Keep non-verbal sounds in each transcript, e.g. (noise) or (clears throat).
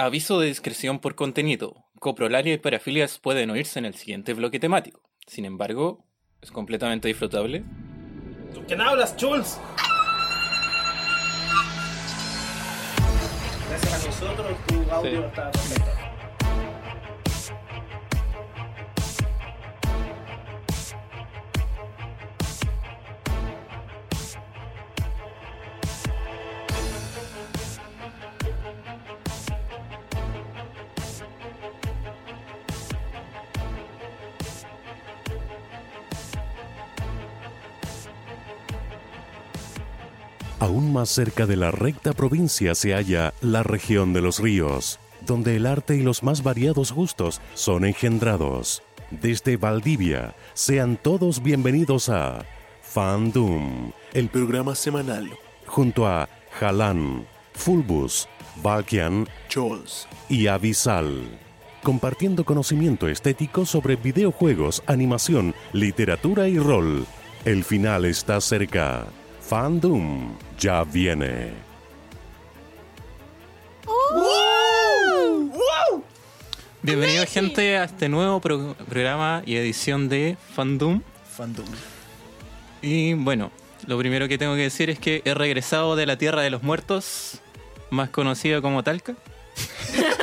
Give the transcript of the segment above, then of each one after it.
Aviso de discreción por contenido. Coprolario y parafilias pueden oírse en el siguiente bloque temático. Sin embargo, es completamente disfrutable. ¿Tú quién hablas, Jules? Gracias a nosotros tu audio Sí. está perfecto. Aún más cerca de la recta provincia se halla la región de los ríos, donde el arte y los más variados gustos son engendrados. Desde Valdivia, sean todos bienvenidos a Fandom, el programa semanal, junto a Jalan, Fulbus, Valkian Jules. y Avisal, compartiendo conocimiento estético sobre videojuegos, animación, literatura y rol. El final está cerca. Fandom ya viene. Bienvenido gente a este nuevo pro- programa y edición de Fandom. Fandom. Y bueno, lo primero que tengo que decir es que he regresado de la Tierra de los Muertos, más conocida como Talca. (laughs)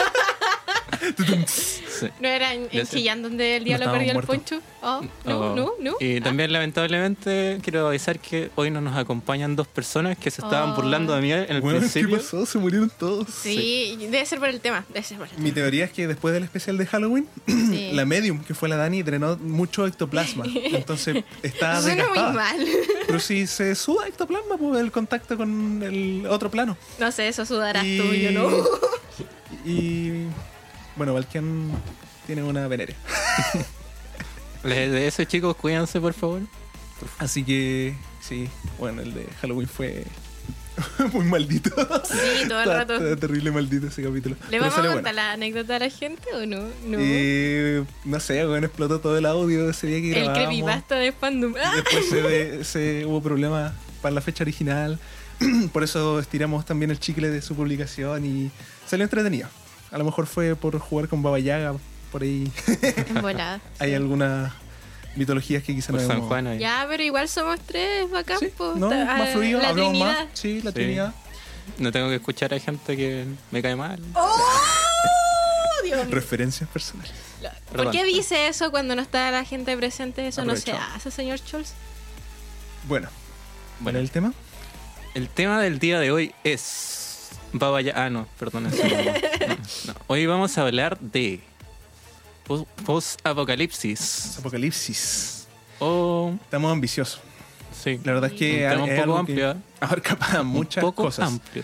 Sí. ¿No era en, en. Chillán donde el diablo estábamos perdió el muertos. poncho? Oh, no, Oh. no, no. Y también lamentablemente quiero avisar que hoy no nos acompañan dos personas que se estaban Oh. burlando de mí en el Bueno, ¿qué principio. pasó? Se murieron todos. Sí, debe ser por el tema. Debe ser por el tema. Mi teoría es que después del especial de Halloween, Sí. (clears throat) la medium, que fue la Dani, drenó mucho ectoplasma. (laughs) Entonces está Suena muy mal. (laughs) Pero si se suda ectoplasma, pues el contacto con el otro plano. No sé, eso sudarás Y- tú, yo no. (laughs) Y bueno, Valkian tiene una venerea. (laughs) De eso chicos, cuídense por favor. Así que sí, bueno, el de Halloween fue (laughs) muy maldito. Sí, todo el Está- rato. está terrible maldito ese capítulo. ¿Le Pero vamos a contar bueno. la anécdota a la gente o no? No. Eh, no sé, bueno, explotó todo el audio ese día que el creepypasta de fandom. Después se, ve- se- hubo problemas para la fecha original. (clears throat) por eso estiramos también el chicle de su publicación y salió entretenido. A lo mejor fue por jugar con Baba Yaga, por ahí (laughs) volada. (laughs) hay sí. algunas mitologías que quizá Por no San hemos- Juan ahí. Ya, pero igual somos tres bacán, Sí, no, Está- más ah, fluido, La hablamos Trinidad. más. Sí, la Sí. Trinidad. No tengo que escuchar a gente que me cae mal. ¡Oh, Dios! Referencias personales. ¿Por Perdón. qué dice eso cuando no está la gente presente? Eso no se hace, señor Scholz. Bueno, Bueno. bueno, el tema. El tema del día de hoy es. Baba Ya- Ah, no, perdón. eso no. No, (laughs) no. Hoy vamos a hablar de. pos- Post-apocalipsis. Apocalipsis. O. Estamos ambiciosos. Sí. La verdad es que Un tema un es poco amplio, ¿eh? abarca para muchas un poco cosas. amplio.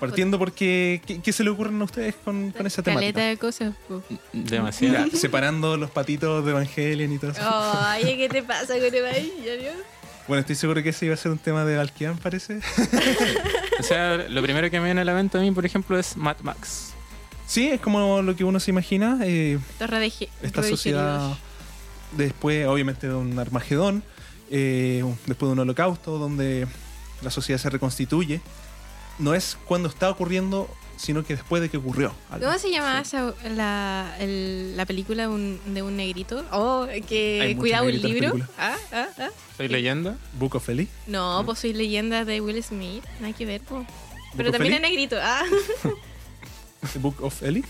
Partiendo porque, ¿qué, qué se le ocurren a ustedes con, con esa Caleta temática? de cosas, po. Demasiado. Mira, separando los patitos de Evangelion y todo eso. Ay, ¿qué te pasa con Evangelion? Bueno, estoy seguro que ese iba a ser un tema de Valkian, parece. (laughs) O sea, lo primero que me viene a la mente a mí, por ejemplo, es Mad Max. Sí, es como lo que uno se imagina. eh, Torre de Ge- esta sociedad, después, obviamente, de un Armagedón, eh, después de un holocausto, donde la sociedad se reconstituye. No es cuando está ocurriendo, sino que después de que ocurrió. algo. ¿Cómo se llama esa- la, el- la película de un, de un negrito? Oh, que cuidaba un libro. Ah, ah, ah. ¿Soy leyenda? Book of Eli. No, pues soy leyenda de Will Smith. Nada que ver, po. Pero también es negrito. Ah, The (laughs) Book of Eli.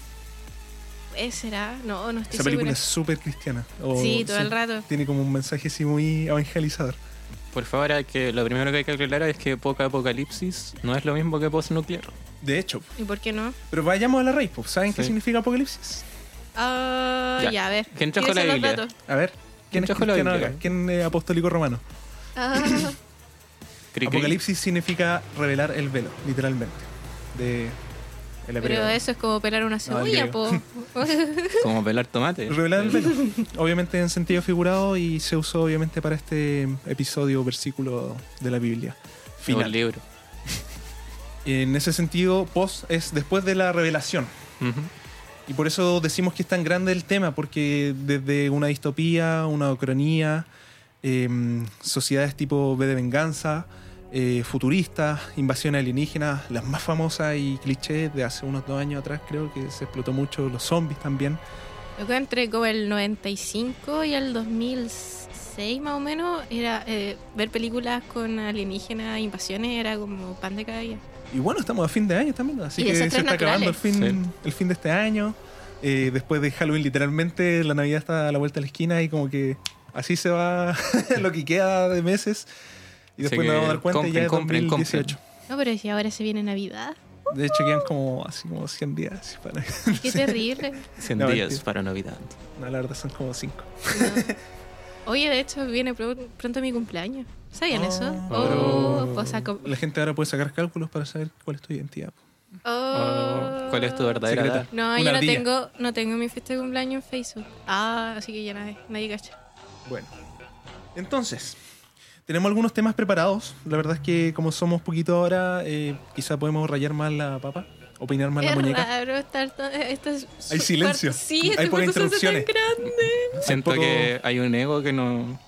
¿Eh, ¿será? No, no estoy Esa película segura. es súper cristiana. o Sí, todo el rato. Tiene como un mensaje así muy evangelizador. Por favor, que, lo primero que hay que aclarar es que poca apocalipsis no es lo mismo que post-nuclear. De hecho, ¿Y por qué no? pero vayamos a la raíz. pues. ¿Saben qué significa apocalipsis? Ah, Ya. ya. a ver. ¿Quién trajo ¿Quiénes la Biblia? datos? A ver, ¿quién es trajo la cristiano acá? ¿Quién es apostólico romano? Ah. (laughs) Apocalipsis significa revelar el velo, literalmente. De pero eso es como pelar una cebolla, griego. po. (laughs) (laughs) Como pelar tomate. Revelar el velo. obviamente en sentido figurado y se usó obviamente para este episodio, versículo de la Biblia. Un Final. libro. En ese sentido, post es después de la revelación. Y por eso decimos que es tan grande el tema, porque desde una distopía, una ucronía, em, sociedades tipo V de venganza, eh, futuristas, invasiones alienígenas, las más famosas y clichés de hace unos dos años atrás, creo que se explotó mucho, los zombies también. Yo creo que entre como el 95 y el 2006 más o menos, era eh, ver películas con alienígenas, invasiones, era como pan de cada día. Y bueno, estamos a fin de año también, así Y que se está acabando el naturales. fin, el fin de este año. Eh, después de Halloween, literalmente, la Navidad está a la vuelta de la esquina y como que así se va (laughs) lo que queda de meses. Y después nos vamos a dar cuenta y ya es compren, compren, 2018. No, pero si ahora se viene Navidad. De hecho, quedan como así como 100 días. para- Qué (laughs) terrible. 100 No, días mentira. para Navidad. No, la verdad son como 5. No. (laughs) Oye, de hecho, viene pro- pronto mi cumpleaños. ¿Sabían eso? Oh, saco- La gente ahora puede sacar cálculos para saber cuál es tu identidad. Oh. ¿Cuál es tu verdadera edad? No, Una yo no ardilla. tengo, no tengo mi fiesta de cumpleaños en Facebook. Ah, así que ya nadie, nadie cacha. Bueno, entonces, tenemos algunos temas preparados. La verdad es que como somos poquito ahora, eh, quizá podemos rayar más la papa, opinar más la es muñeca. raro estar tan, esto es Hay silencio. Sí, Hay este pocas tan interrupciones. grande. Siento poco- que hay un ego que no.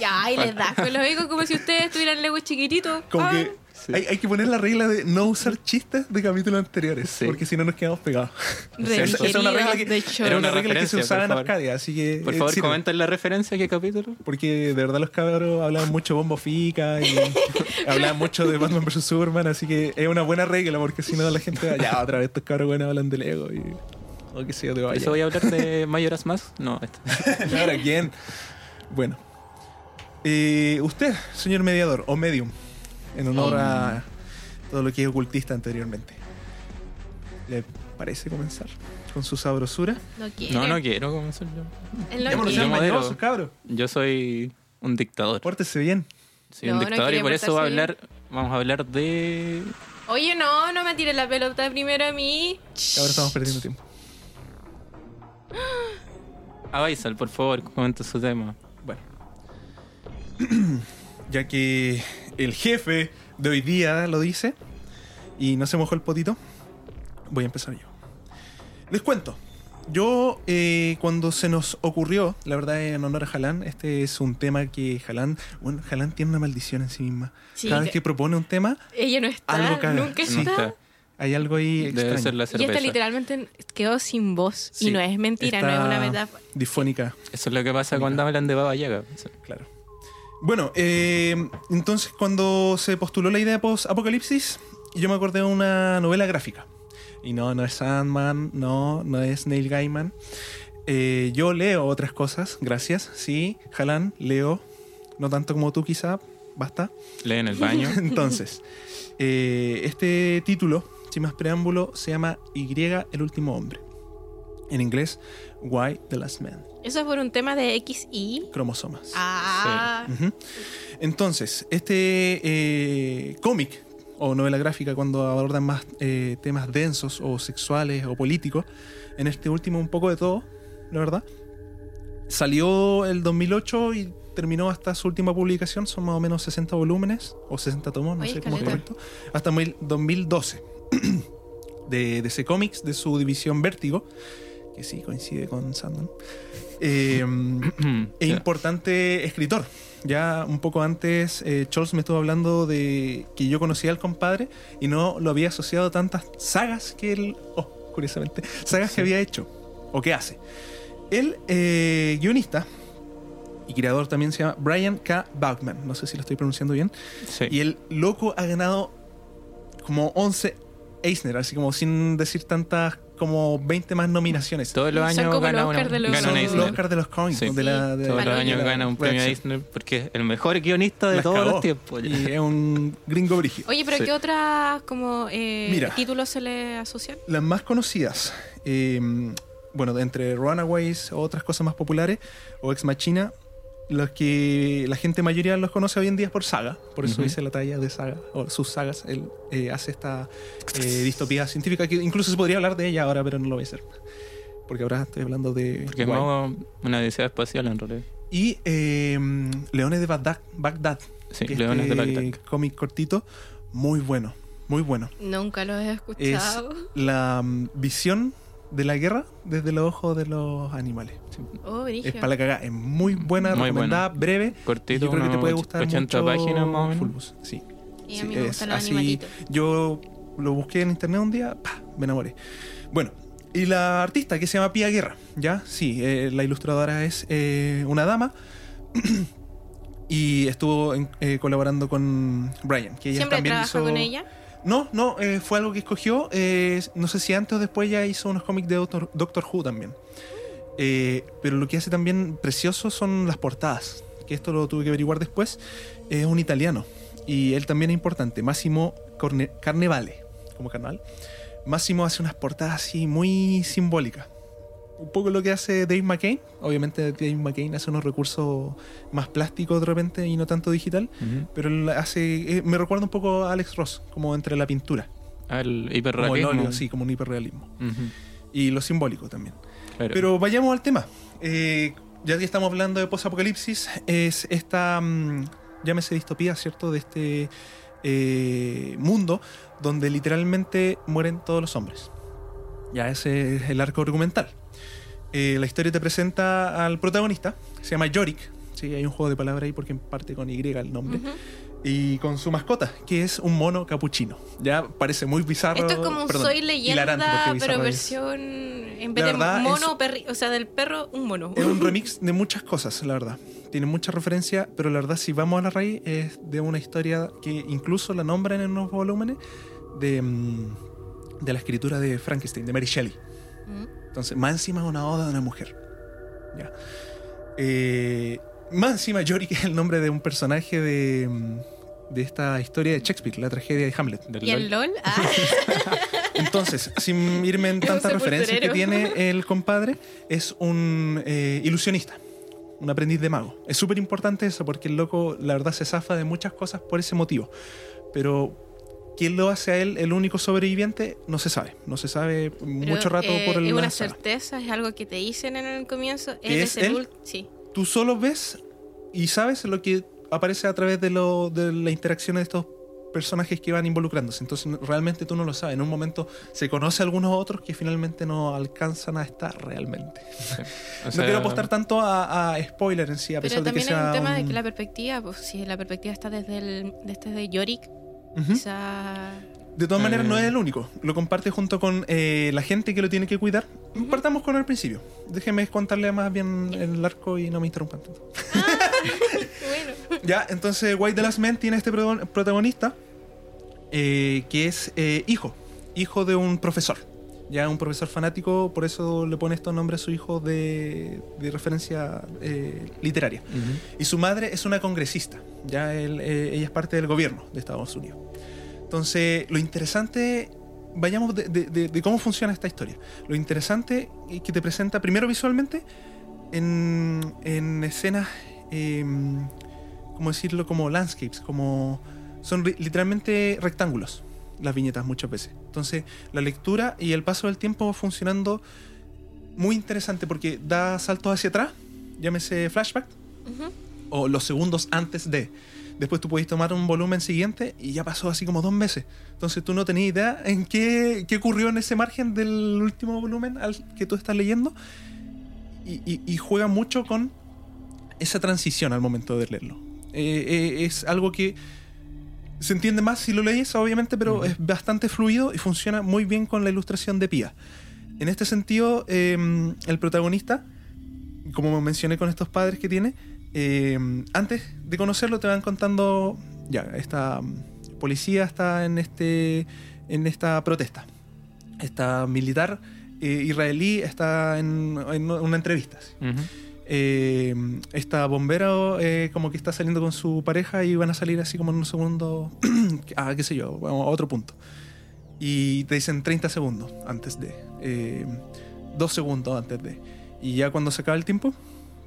Ya, y les da con los hijos como si ustedes tuvieran legos chiquititos. Como Ah. que Sí. hay, hay que poner la regla de no usar chistes de capítulos anteriores, Sí. porque si no nos quedamos pegados. (laughs) Esa- es una regla que- de hecho. Era una una regla que se usaba por en favor. Arcadia, así que... Por eh, favor, sirve. comenten la referencia a qué capítulo. Porque de verdad los cabros hablaban mucho bombo fica y (laughs) hablaban mucho de Batman vs Superman, así que es una buena regla porque si no la gente va, ya otra vez estos cabros buenos hablan del ego y o yo, de ¿Por vaya. eso voy a hablar de Mayoras más? No, este. (laughs) Ahora, ¿quién? Bueno. Eh, usted, señor mediador o medium, en honor a todo lo que es ocultista anteriormente. ¿Le parece comenzar con su sabrosura? No quiere. No, no quiero comenzar yo. Él no quiere. Yo modero. Yo soy un dictador. Pórtese bien. Soy No, un no dictador y por eso voy a hablar, vamos a hablar de... Oye, no, no me tires la pelota primero a mí. Ahora estamos perdiendo tiempo. (gasps) A Baisal, por favor, comenta su tema. Bueno. (clears throat) ya que el jefe de hoy día lo dice y no se mojó el potito, voy a empezar yo. Les cuento. Yo, eh, cuando se nos ocurrió, la verdad en honor a Jalán, este es un tema que Jalán, bueno, Jalán tiene una maldición en sí misma. Sí, Cada vez que- propone un tema, Ella no está, Algo caga. nunca Sí. está. Nunca. hay algo ahí Debe extraño. ser la Y esta cerveza. literalmente quedó sin voz. Sí, y no es mentira, no está es una metáfora. Difónica. Eso es lo que pasa cuando hablan de Baba Yaga. Claro. Bueno, eh, entonces cuando se postuló la idea de post-apocalipsis, yo me acordé de una novela gráfica. Y no, no es Sandman, no, no es Neil Gaiman. Eh, yo leo otras cosas, gracias. Sí, Jalan, leo. No tanto como tú quizá, basta. Lee en el baño. (laughs) Entonces, eh, este título, sin más preámbulo, se llama Y, el último hombre. En inglés, Why the Last Man. Eso es por un tema de XY. Cromosomas. Ah. Entonces, este eh, cómic o novela gráfica, cuando abordan más eh, temas densos o sexuales o políticos, en este último un poco de todo, la verdad, salió el 2008 y terminó hasta su última publicación, son más o menos 60 volúmenes o 60 tomos, no Oye, sé cómo es correcto, hasta mil- 2012 (clears throat) de DC Comics, de su división Vértigo, que sí coincide con Sandman. (clears throat) Eh, e Ya. importante escritor. Ya un poco antes, eh, Charles me estuvo hablando de que yo conocía al compadre y no lo había asociado a tantas sagas que él, oh, curiosamente, sagas que había hecho o que hace. El eh, guionista y creador también se llama Brian K. Bachman, no sé si lo estoy pronunciando bien, Sí. y el loco ha ganado como 11 Eisner, así como sin decir tantas, como 20 más nominaciones. Todos los años gana, los una, Oscar de los- gana un los. Oscar de los cómics, Sí. de la, de Todos los años gana un premio redacción. Eisner porque es el mejor guionista de Las todos cagó. los tiempos. Y es un gringo brígido. Oye, pero Sí. ¿qué otras como eh, Mira. títulos se le asocian? Las más conocidas, eh, bueno, de entre Runaways o otras cosas más populares, o Ex Machina, los que la gente mayoría los conoce hoy en día es por saga, por eso Ujú. hice la talla de saga, o sus sagas, él eh, hace esta eh, (laughs) distopía científica que incluso se podría hablar de ella ahora, pero no lo voy a hacer. Porque ahora estoy hablando de... Porque es Guay. más una odisea espacial en realidad. Y eh, Leones de Bagdad, Bagdad Sí, que Leones de este Bagdad. cómic cortito, muy bueno, muy bueno. Nunca los he Es escuchado. la mm, visión de la guerra desde los ojos de los animales. Oh, Es para la cagada, es muy buena, Muy recomendada, breve. y Cortito, yo creo que te puede gustar 80 mucho páginas más o menos. Fulbus, Sí, Sí, a mí me es gustan los así. animalitos. Yo lo busqué en internet un día, pa, me enamoré. Bueno, y la artista que se llama Pia Guerra, ¿ya? Sí, eh, la ilustradora es eh, una dama. (clears throat) y estuvo en- eh, colaborando con Brian, que ella ¿Siempre también trabaja hizo... con ella? No, no, eh, fue algo que escogió. eh, no sé si antes o después ya hizo unos cómics de Doctor, Doctor Who también. Eh, pero lo que hace también precioso son las portadas. Que esto lo tuve que averiguar después. Es un italiano. Y él también es importante. Corne- Carnevale. Como carnaval. Máximo hace unas portadas así muy simbólicas. Un poco lo que hace Dave McCain. Obviamente Dave McCain hace unos recursos más plásticos de repente y no tanto digital. Pero él hace. eh, me recuerda un poco a Alex Ross, como entre la pintura. Al Como el hiperrealismo. óleo, sí, como un hiperrealismo. Y lo simbólico también. claro. Pero vayamos al tema. Eh, ya que estamos hablando de posapocalipsis, es esta. mm, llámese distopía, ¿cierto? De este eh, mundo donde literalmente mueren todos los hombres. Ya ese es el arco argumental. Eh, la historia te presenta al protagonista, se llama Yorick. Sí, hay un juego de palabras ahí porque parte con Y el nombre. Y con su mascota, que es un mono capuchino. Ya parece muy bizarro. Esto es como un perdón, Soy Leyenda, pero es. versión. En vez de mono, perri- o sea, del perro, un mono. Es un remix de muchas cosas, la verdad. Tiene mucha referencia, pero la verdad, si vamos a la raíz, es de una historia que incluso la nombran en unos volúmenes de, mm, de la escritura de Frankenstein, de Mary Shelley. Mm. Entonces, más encima una oda de una mujer. Ya. Eh, más encima, Yorick es el nombre de un personaje de, mm, de esta historia de Shakespeare, la tragedia de Hamlet. Del ¿Y el LOL. Ah, (laughs) Entonces, sin irme en tantas referencias que tiene el compadre, es un eh, ilusionista, un aprendiz de mago. Es súper importante eso porque el loco, la verdad, se zafa de muchas cosas por ese motivo. Pero, ¿quién lo hace a él el único sobreviviente? No se sabe. No se sabe pero, mucho rato eh, por el Es una certeza, es algo que te dicen en el comienzo. ¿Que Él es es el él? Sí. Tú solo ves y sabes lo que aparece a través de, lo, de la interacción de estos personajes que van involucrándose. Entonces realmente tú no lo sabes. En un momento se conoce a algunos otros que finalmente no alcanzan a estar realmente. (laughs) O no sea, quiero apostar tanto a, a spoiler en sí, a pesar Pero de que también hay sea un tema de un- que la perspectiva, pues si la perspectiva está desde el desde de Quizá De todas maneras, no es el único. Lo comparte junto con eh, la gente que lo tiene que cuidar. Partamos con el principio. Déjeme contarle más bien el arco y no me interrumpan tanto. (laughs) bueno. Ya, entonces White the Last Man tiene este protagon- protagonista eh, que es eh, hijo, hijo de un profesor. Ya un profesor fanático, por eso le pone estos nombres a su hijo de, de referencia eh, literaria. Y su madre es una congresista. Ya él, eh, ella es parte del gobierno de Estados Unidos. Entonces, lo interesante, vayamos de, de- de- de cómo funciona esta historia. Lo interesante es que te presenta primero visualmente en, en escenas, eh, ¿cómo decirlo? Como landscapes, como son literalmente rectángulos las viñetas muchas veces. Entonces, la lectura y el paso del tiempo va funcionando muy interesante porque da saltos hacia atrás, llámese flashback, o los segundos antes de. Después tú podés tomar un volumen siguiente y ya pasó así como dos meses. Entonces tú no tenías idea en qué, qué ocurrió en ese margen del último volumen al que tú estás leyendo. Y, y- y juega mucho con esa transición al momento de leerlo. Eh, eh, es algo que se entiende más si lo lees, obviamente, pero es bastante fluido y funciona muy bien con la ilustración de Pia. En este sentido, eh, el protagonista, como mencioné con estos padres que tiene, eh, antes de conocerlo te van contando, ya, esta policía está en, este, en esta protesta. Esta militar eh, israelí está en, en una entrevista. Eh, esta bombera eh, como que está saliendo con su pareja y van a salir así como en un segundo, a (clears throat) qué sé yo, a otro punto. Y te dicen 30 segundos antes de, eh, dos segundos antes de. Y ya cuando se acaba el tiempo,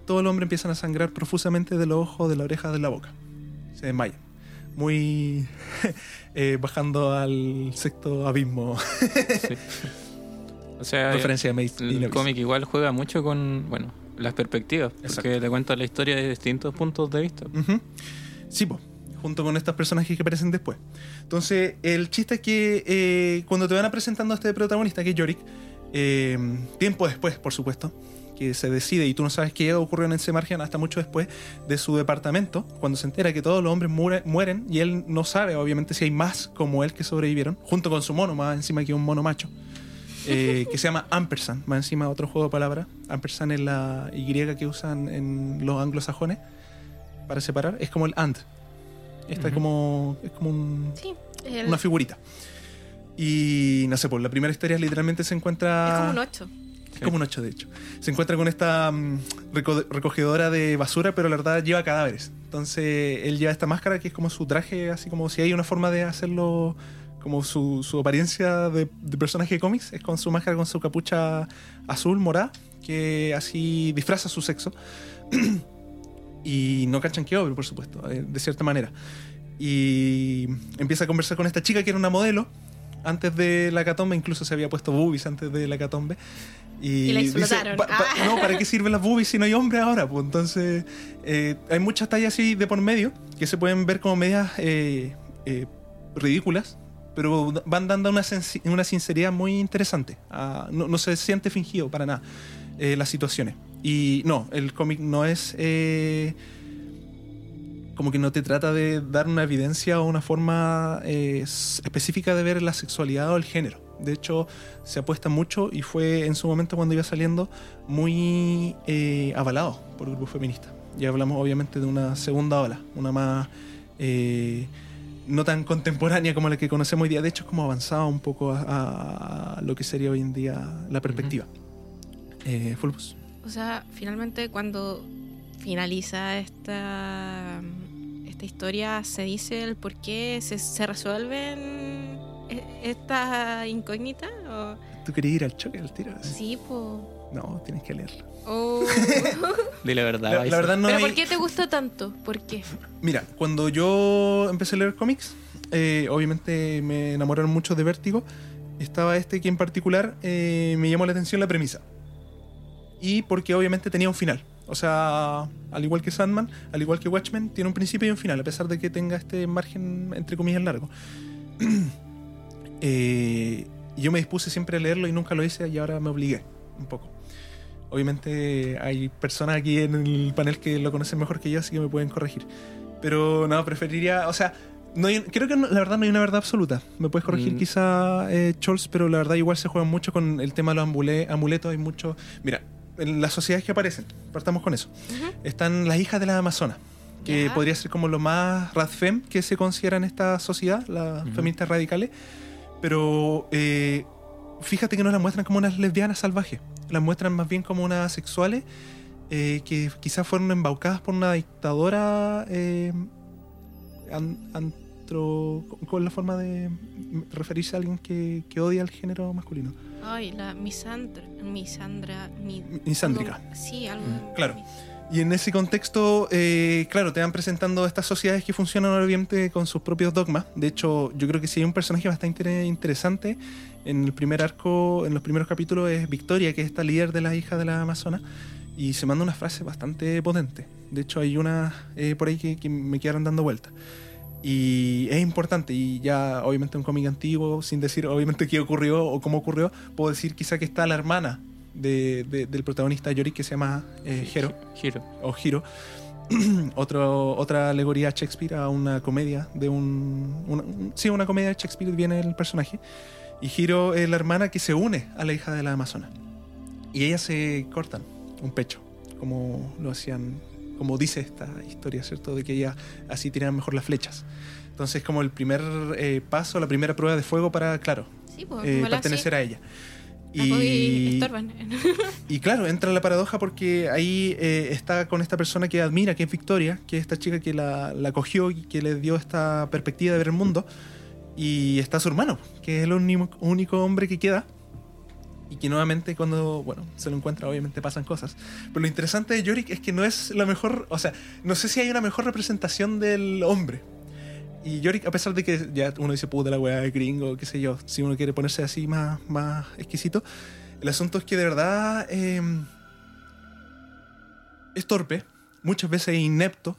todo el hombre empiezan a sangrar profusamente de los ojos, de la oreja, de la boca. Se desmayan. Muy (laughs) eh, bajando al sexto abismo. Sí. (laughs) O sea, referencia de Mace el cómic igual juega mucho con, bueno, las perspectivas. Porque Exacto. te cuenta la historia de distintos puntos de vista. Ujú. Sí, po, junto con estos personajes que aparecen después. Entonces, el chiste es que eh, cuando te van a presentando a este protagonista, que es Yorick, eh, tiempo después, por supuesto, que se decide y tú no sabes qué ocurrió en ese margen hasta mucho después de su departamento, cuando se entera que todos los hombres muere- mueren y él no sabe, obviamente, si hay más como él que sobrevivieron, junto con su mono, más encima que un mono macho, eh, que se llama Ampersand, más encima otro juego de palabras. Ampersand es la Y que usan en los anglosajones para separar, es como el and. Esta es como, es como un, Sí, el- una figurita. Y no sé, pues la primera historia literalmente se encuentra. es como un 8. Es como un 8, de hecho. Se encuentra con esta mm, reco- recogedora de basura, pero la verdad lleva cadáveres. Entonces él lleva esta máscara que es como su traje, así como si hay una forma de hacerlo, como su, su apariencia de, de personaje de cómics, es con su máscara, con su capucha azul, morada, que así disfraza su sexo. (clears throat) y no cachan que obvio, por supuesto, eh, de cierta manera. Y empieza a conversar con esta chica que era una modelo antes de la catombe, incluso se había puesto boobies antes de la catombe. Y, Y la dice, explotaron. "Pa- pa- Ah. no, ¿para qué sirven las boobies si no hay hombre ahora? Pues entonces eh, hay muchas tallas así de por medio que se pueden ver como medias eh, eh, ridículas, pero van dando una, una sinceridad muy interesante. Ah, no, no se siente fingido para nada eh, las situaciones. Y no, el cómic no es... eh, como que no te trata de dar una evidencia o una forma eh, específica de ver la sexualidad o el género. De hecho, se apuesta mucho y fue en su momento cuando iba saliendo muy eh, avalado por grupos feministas. Ya hablamos obviamente de una segunda ola, una más no tan contemporánea como la que conocemos hoy día. De hecho, es como avanzada un poco a, a lo que sería hoy en día la perspectiva. Eh, Fulbus. O sea, finalmente cuando finaliza esta, esta historia se dice el por qué se, se resuelven e- estas incógnitas. O, ¿Tú querías ir al choque al tiro? sí, pues. No, tienes que leerlo. Di la verdad. La, verdad no ¿Pero hay- por qué te gusta tanto? ¿Por qué? Mira, cuando yo empecé a leer cómics, eh, obviamente me enamoraron mucho de Vértigo. Estaba este que en particular eh, me llamó la atención la premisa. Y porque obviamente tenía un final. O sea, al igual que Sandman, al igual que Watchmen, tiene un principio y un final, a pesar de que tenga este margen, entre comillas, largo. (clears throat) Eh, y yo me dispuse siempre a leerlo y nunca lo hice y ahora me obligué un poco. Obviamente hay personas aquí en el panel que lo conocen mejor que yo, así que me pueden corregir. Pero no, preferiría, o sea, no hay- creo que no- la verdad no hay una verdad absoluta. Me puedes corregir Mm. quizá, eh, Chols, pero la verdad igual se juega mucho con el tema de los ambule- amuletos. Hay mucho... Mira, en las sociedades que aparecen, partamos con eso. Están las hijas de las Amazonas, que podría ser como lo más radfem que se considera en esta sociedad, las feministas radicales. Pero eh, fíjate que no las muestran como unas lesbianas salvajes, las muestran más bien como unas sexuales eh, que quizás fueron embaucadas por una dictadora eh, an- antro, con la forma de referirse a alguien que, que odia al género masculino. Ay, la misandra. Misandra. mi- Misándrica. sí, algo. Mm. Claro. Y en ese contexto, eh, claro, te van presentando estas sociedades que funcionan obviamente con sus propios dogmas. De hecho, yo creo que si hay un personaje bastante inter- interesante en el primer arco, en los primeros capítulos, es Victoria, que es esta líder de las hijas de la Amazona. Y se manda una frase bastante potente. De hecho, hay una eh, por ahí que, que me quedaron dando vueltas. Y es importante, y ya obviamente un cómic antiguo, sin decir obviamente qué ocurrió o cómo ocurrió, puedo decir quizá que está la hermana de- de- del protagonista Yori que se llama eh, Hero o Hiro. (clears throat) Otro, otra alegoría a Shakespeare a una comedia de un, una- un- sí una comedia de Shakespeare viene el personaje. Y Hiro es la hermana que se une a la hija de la Amazona. Y ellas se cortan un pecho como lo hacían como dice esta historia cierto de que ellas así tiran mejor las flechas. Entonces como el primer eh, paso la primera prueba de fuego para claro Sí, pues. eh, pertenecer a ella y estorban. (laughs) y claro, entra la paradoja porque ahí eh, está con esta persona que admira, que es Victoria, que es esta chica que la, la cogió y que le dio esta perspectiva de ver el mundo. Y está su hermano, que es el único, único hombre que queda. Y que nuevamente cuando, bueno, se lo encuentra obviamente pasan cosas. Pero lo interesante de Yorick es que no es la mejor, o sea, no sé si hay una mejor representación del hombre. Y Yorick, a pesar de que ya uno dice puta la weá de gringo, qué sé yo, si uno quiere ponerse así más, más exquisito, el asunto es que de verdad eh, es torpe, muchas veces inepto,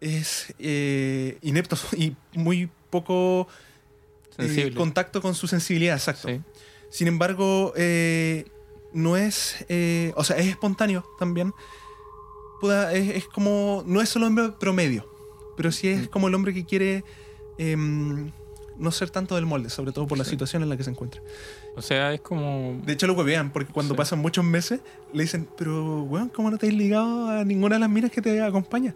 es eh, inepto (laughs) y muy poco eh, contacto con su sensibilidad, exacto. Sí. Sin embargo, eh, no es, o sea, es espontáneo también. Es, es como, no es el hombre promedio, pero sí es como el hombre que quiere em, no ser tanto del molde, sobre todo por la Sí. situación en la que se encuentra. O sea, es como. De hecho, lo vean, porque cuando Sí. pasan muchos meses, le dicen, pero, weón, ¿cómo no te has ligado a ninguna de las minas que te acompaña?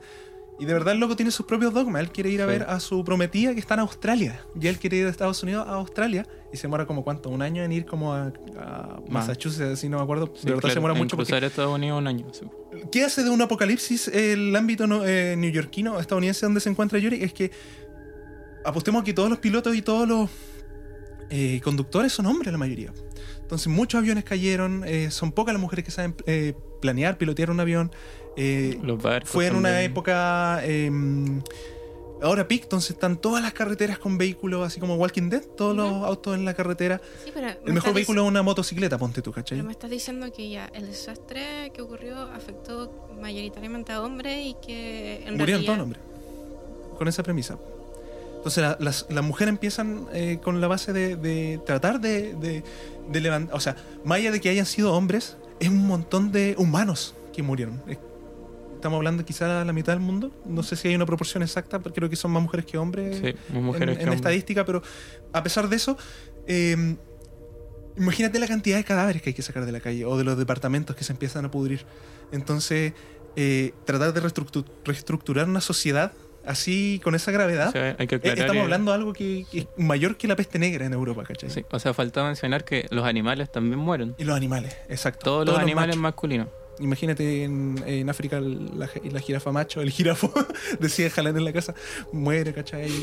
Y de verdad el loco tiene sus propios dogmas. Él quiere ir a Sí. ver a su prometida que está en Australia. Y él quiere ir de Estados Unidos a Australia. Y se demora como cuánto, un año en ir como a, a Massachusetts, así no me acuerdo. Sí, de verdad se demora en mucho porque cruzar Estados Unidos un año. sí. ¿Qué hace de un apocalipsis el ámbito no- eh, neoyorquino, estadounidense donde se encuentra Yuri? Es que apostemos que todos los pilotos y todos los eh, conductores son hombres la mayoría. Entonces muchos aviones cayeron, eh, son pocas las mujeres que saben eh, planear, pilotear un avión. Los fue en una época... Ahora peak, entonces están todas las carreteras con vehículos, así como Walking Dead, todos los autos en la carretera. Sí, pero me El mejor vehículo es una motocicleta, ponte tú, ¿cachai? Pero me estás diciendo que ya el desastre que ocurrió afectó mayoritariamente a hombres y que en Murieron todos hombres. Con esa premisa. Entonces la- las, las mujeres empiezan eh, con la base de, de tratar de, de, de levantar... O sea, más allá de que hayan sido hombres, es un montón de humanos que murieron. Es- Estamos hablando quizá la mitad del mundo. No sé si hay una proporción exacta, pero creo que son más mujeres que hombres Sí, más mujeres en, que en hombres. estadística, pero a pesar de eso, eh, imagínate la cantidad de cadáveres que hay que sacar de la calle o de los departamentos que se empiezan a pudrir. Entonces, eh, tratar de reestructu- reestructurar una sociedad así, con esa gravedad, O sea, hay que eh, aclarar. estamos hablando de algo que, que es mayor que la peste negra en Europa, ¿cachai? sí, o sea, falta mencionar que los animales también mueren. Y los animales, exacto. Todos, los animales machos. masculinos. Imagínate en, en África la, la jirafa macho, el jirafo, (laughs) decía jalar en la casa, muere, ¿cachai? (laughs)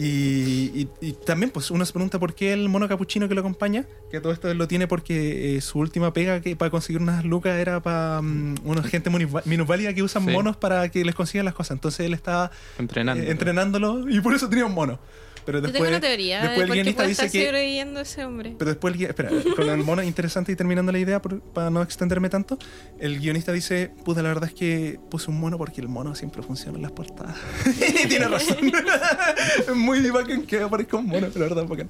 Y, y- y también, pues uno se pregunta por qué el mono capuchino que lo acompaña, que todo esto él lo tiene porque eh, su última pega que para conseguir unas lucas era para una gente muniva- minusválida que usan Sí. monos para que les consigan las cosas. Entonces él estaba Entrenando. eh, entrenándolo y por eso tenía un mono. Pero Yo tengo después, una teoría después de el por guionista dice que sobreviviendo ese hombre. pero después, el espera, (laughs) con el mono interesante y terminando la idea, por- para no extenderme tanto, el guionista dice, puta, la verdad es que puse un mono porque el mono siempre funciona en las portadas. (laughs) y tiene (laughs) razón. es muy bacán que aparezca un mono, la verdad, bacán.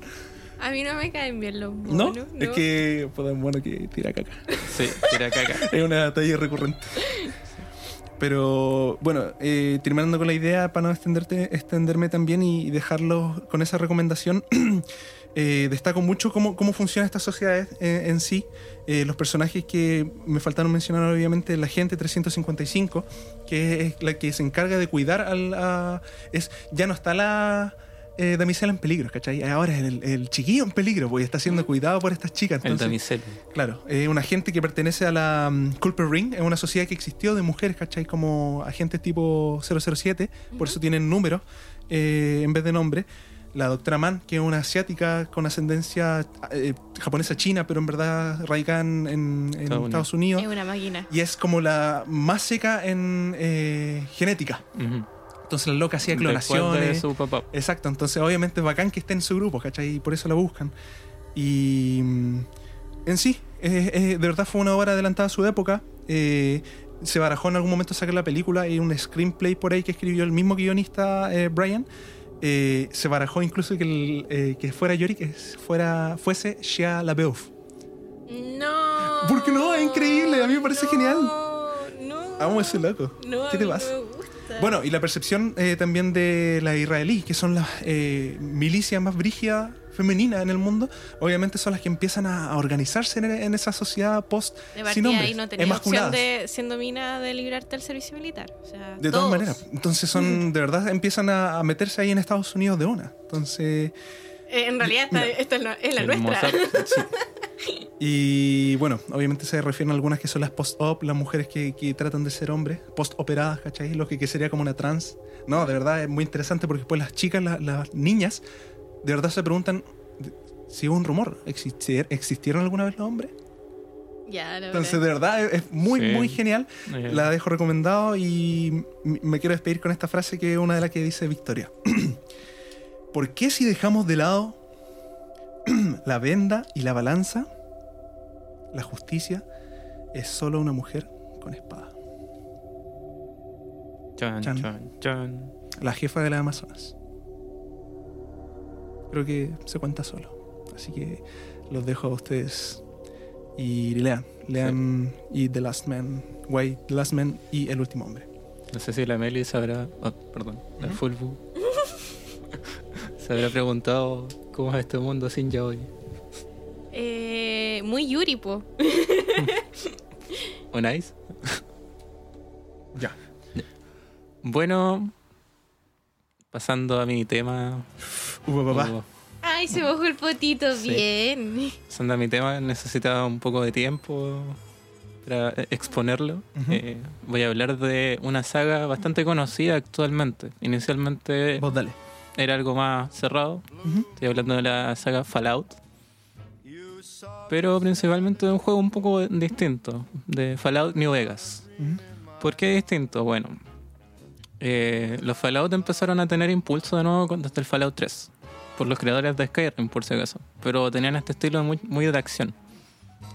A mí no me caen bien los ¿No? monos. Es que, puta, un mono que tira caca. Sí, tira caca. es una talla recurrente. Pero bueno, eh, terminando con la idea, para no extenderte, extenderme también y dejarlo con esa recomendación, (clears throat) eh, destaco mucho cómo, cómo funciona esta sociedad eh, en sí. Eh, los personajes que me faltaron mencionar, obviamente, la gente 355, que es la que se encarga de cuidar al. a- es, ya no está la. Eh, damisela en peligro, ¿cachai? Ahora es el, el chiquillo en peligro, porque está siendo cuidado por estas chicas. El Entonces, damisel. Claro, es una gente que pertenece a la um, Culper Ring, es una sociedad que existió de mujeres, ¿cachai? Como agentes tipo 007, por eso tienen números eh, en vez de nombre. La doctora Mann, que es una asiática con ascendencia eh, japonesa china, pero en verdad radicada en, Estados Estados Unidos. Es una máquina. Y es como la más seca en eh, genética. Entonces la loca hacía de clonaciones. su papá. Exacto, entonces obviamente es bacán que esté en su grupo, ¿cachai? Y por eso la buscan. Y mm, en sí, eh, eh, de verdad fue una obra adelantada a su época. Eh, se barajó en algún momento sacar la película y un screenplay por ahí que escribió el mismo guionista eh, Brian. Eh, se barajó incluso que, el, eh, que fuera Yori, que fuera, fuese Shia LaBeouf. No. ¿Por qué no? Es increíble, a mí me parece No, genial. No. Amo ese loco. No, ¿Qué te pasa? gusta. Bueno, y la percepción eh, también de la israelí, que son las eh, milicias más brígidas femeninas en el mundo, obviamente son las que empiezan a, a organizarse en, en esa sociedad post de sin hombres, ahí no tenías opción emasculadas. de, siendo mina, de librarte del servicio militar. O sea, De todas maneras. Entonces son, (laughs) de verdad, empiezan a, a meterse ahí en Estados Unidos de una. Entonces, Eh, en realidad esta, es la, es la nuestra. (laughs) y bueno, obviamente se refieren a algunas que son las post-op, las mujeres que, que tratan de ser hombres, post-operadas, ¿cachai? Lo que, que sería como una trans. No, de verdad es muy interesante porque pues las chicas, la- las niñas, de verdad se preguntan si hubo un rumor, ¿existier- ¿existieron alguna vez los hombres? Ya, la Entonces, verdad. de verdad, es muy, Sí. muy genial. La dejo recomendado y me quiero despedir con esta frase que es una de las que dice Victoria. (clears throat) ¿Por qué si dejamos de lado (clears throat) la venda y la balanza, la justicia es solo una mujer con espada? Chan, Chan. chan. La jefa de las Amazonas. Creo que se cuenta solo. Así que los dejo a ustedes Y lean, lean y The Last Man, Why The Last Man y El Último Hombre. No sé si la Meli se habrá. oh, perdón, la Ujú. Fulbu. (laughs) se habrá preguntado cómo es este mundo sin yaoi. Eh, muy Yuri, po. (laughs) ¿O nice? (laughs) Ya. Bueno, pasando a mi tema. Hubo papá. Ay, se mojó el potito. Sí. Bien. pasando a mi tema, necesitaba un poco de tiempo para exponerlo. Eh, voy a hablar de una saga bastante conocida actualmente. Inicialmente Vos dale. era algo más cerrado. Estoy hablando de la saga Fallout. Pero principalmente de un juego un poco distinto, de Fallout New Vegas. ¿Por qué distinto? Bueno, eh, los Fallout empezaron a tener impulso de nuevo desde el Fallout 3, por los creadores de Skyrim, por si acaso. Pero tenían este estilo muy, muy de acción.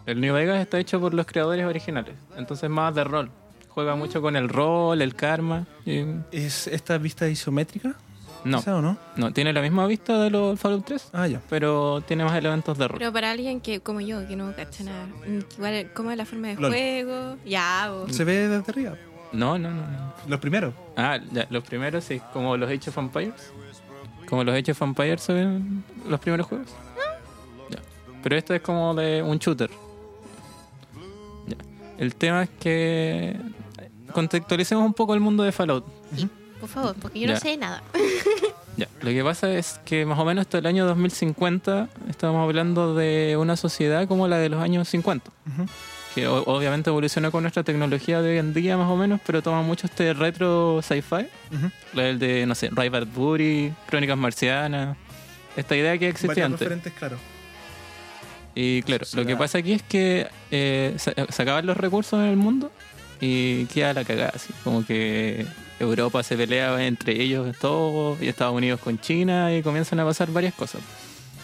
El New Vegas está hecho por los creadores originales, entonces más de rol. Juega mucho con el rol, el karma. y- ¿Es esta vista isométrica? No, ¿Esa o no? no, tiene la misma vista de los Fallout 3, Ah, ya. pero tiene más elementos de rol. Pero para alguien que, como yo, que no cacha nada, igual, ¿cómo es la forma de Lol. juego? Ya, po. Se ve desde arriba. No, no, no, no. Los primeros. Ah, ya, los primeros sí, como los Age of Empires. Como los Age of Empires se ven los primeros juegos. Ya. Pero esto es como de un shooter. Ya. El tema es que contextualicemos un poco el mundo de Fallout. Por favor, porque yo Ya. no sé nada. (laughs) Ya. Lo que pasa es que más o menos hasta el año 2050 estamos hablando de una sociedad como la de los años 50. Ujú. Que obviamente evoluciona con nuestra tecnología de hoy en día más o menos, pero toma mucho este retro sci-fi. Ujú. El de, no sé, Ray Bradbury, Crónicas Marcianas. Esta idea que existía Varios antes. referentes, claro. Y claro, lo que pasa aquí es que eh, se, se acaban los recursos en el mundo y queda la cagada. Así. Como que Europa se pelea entre ellos todo, y Estados Unidos con China, y comienzan a pasar varias cosas.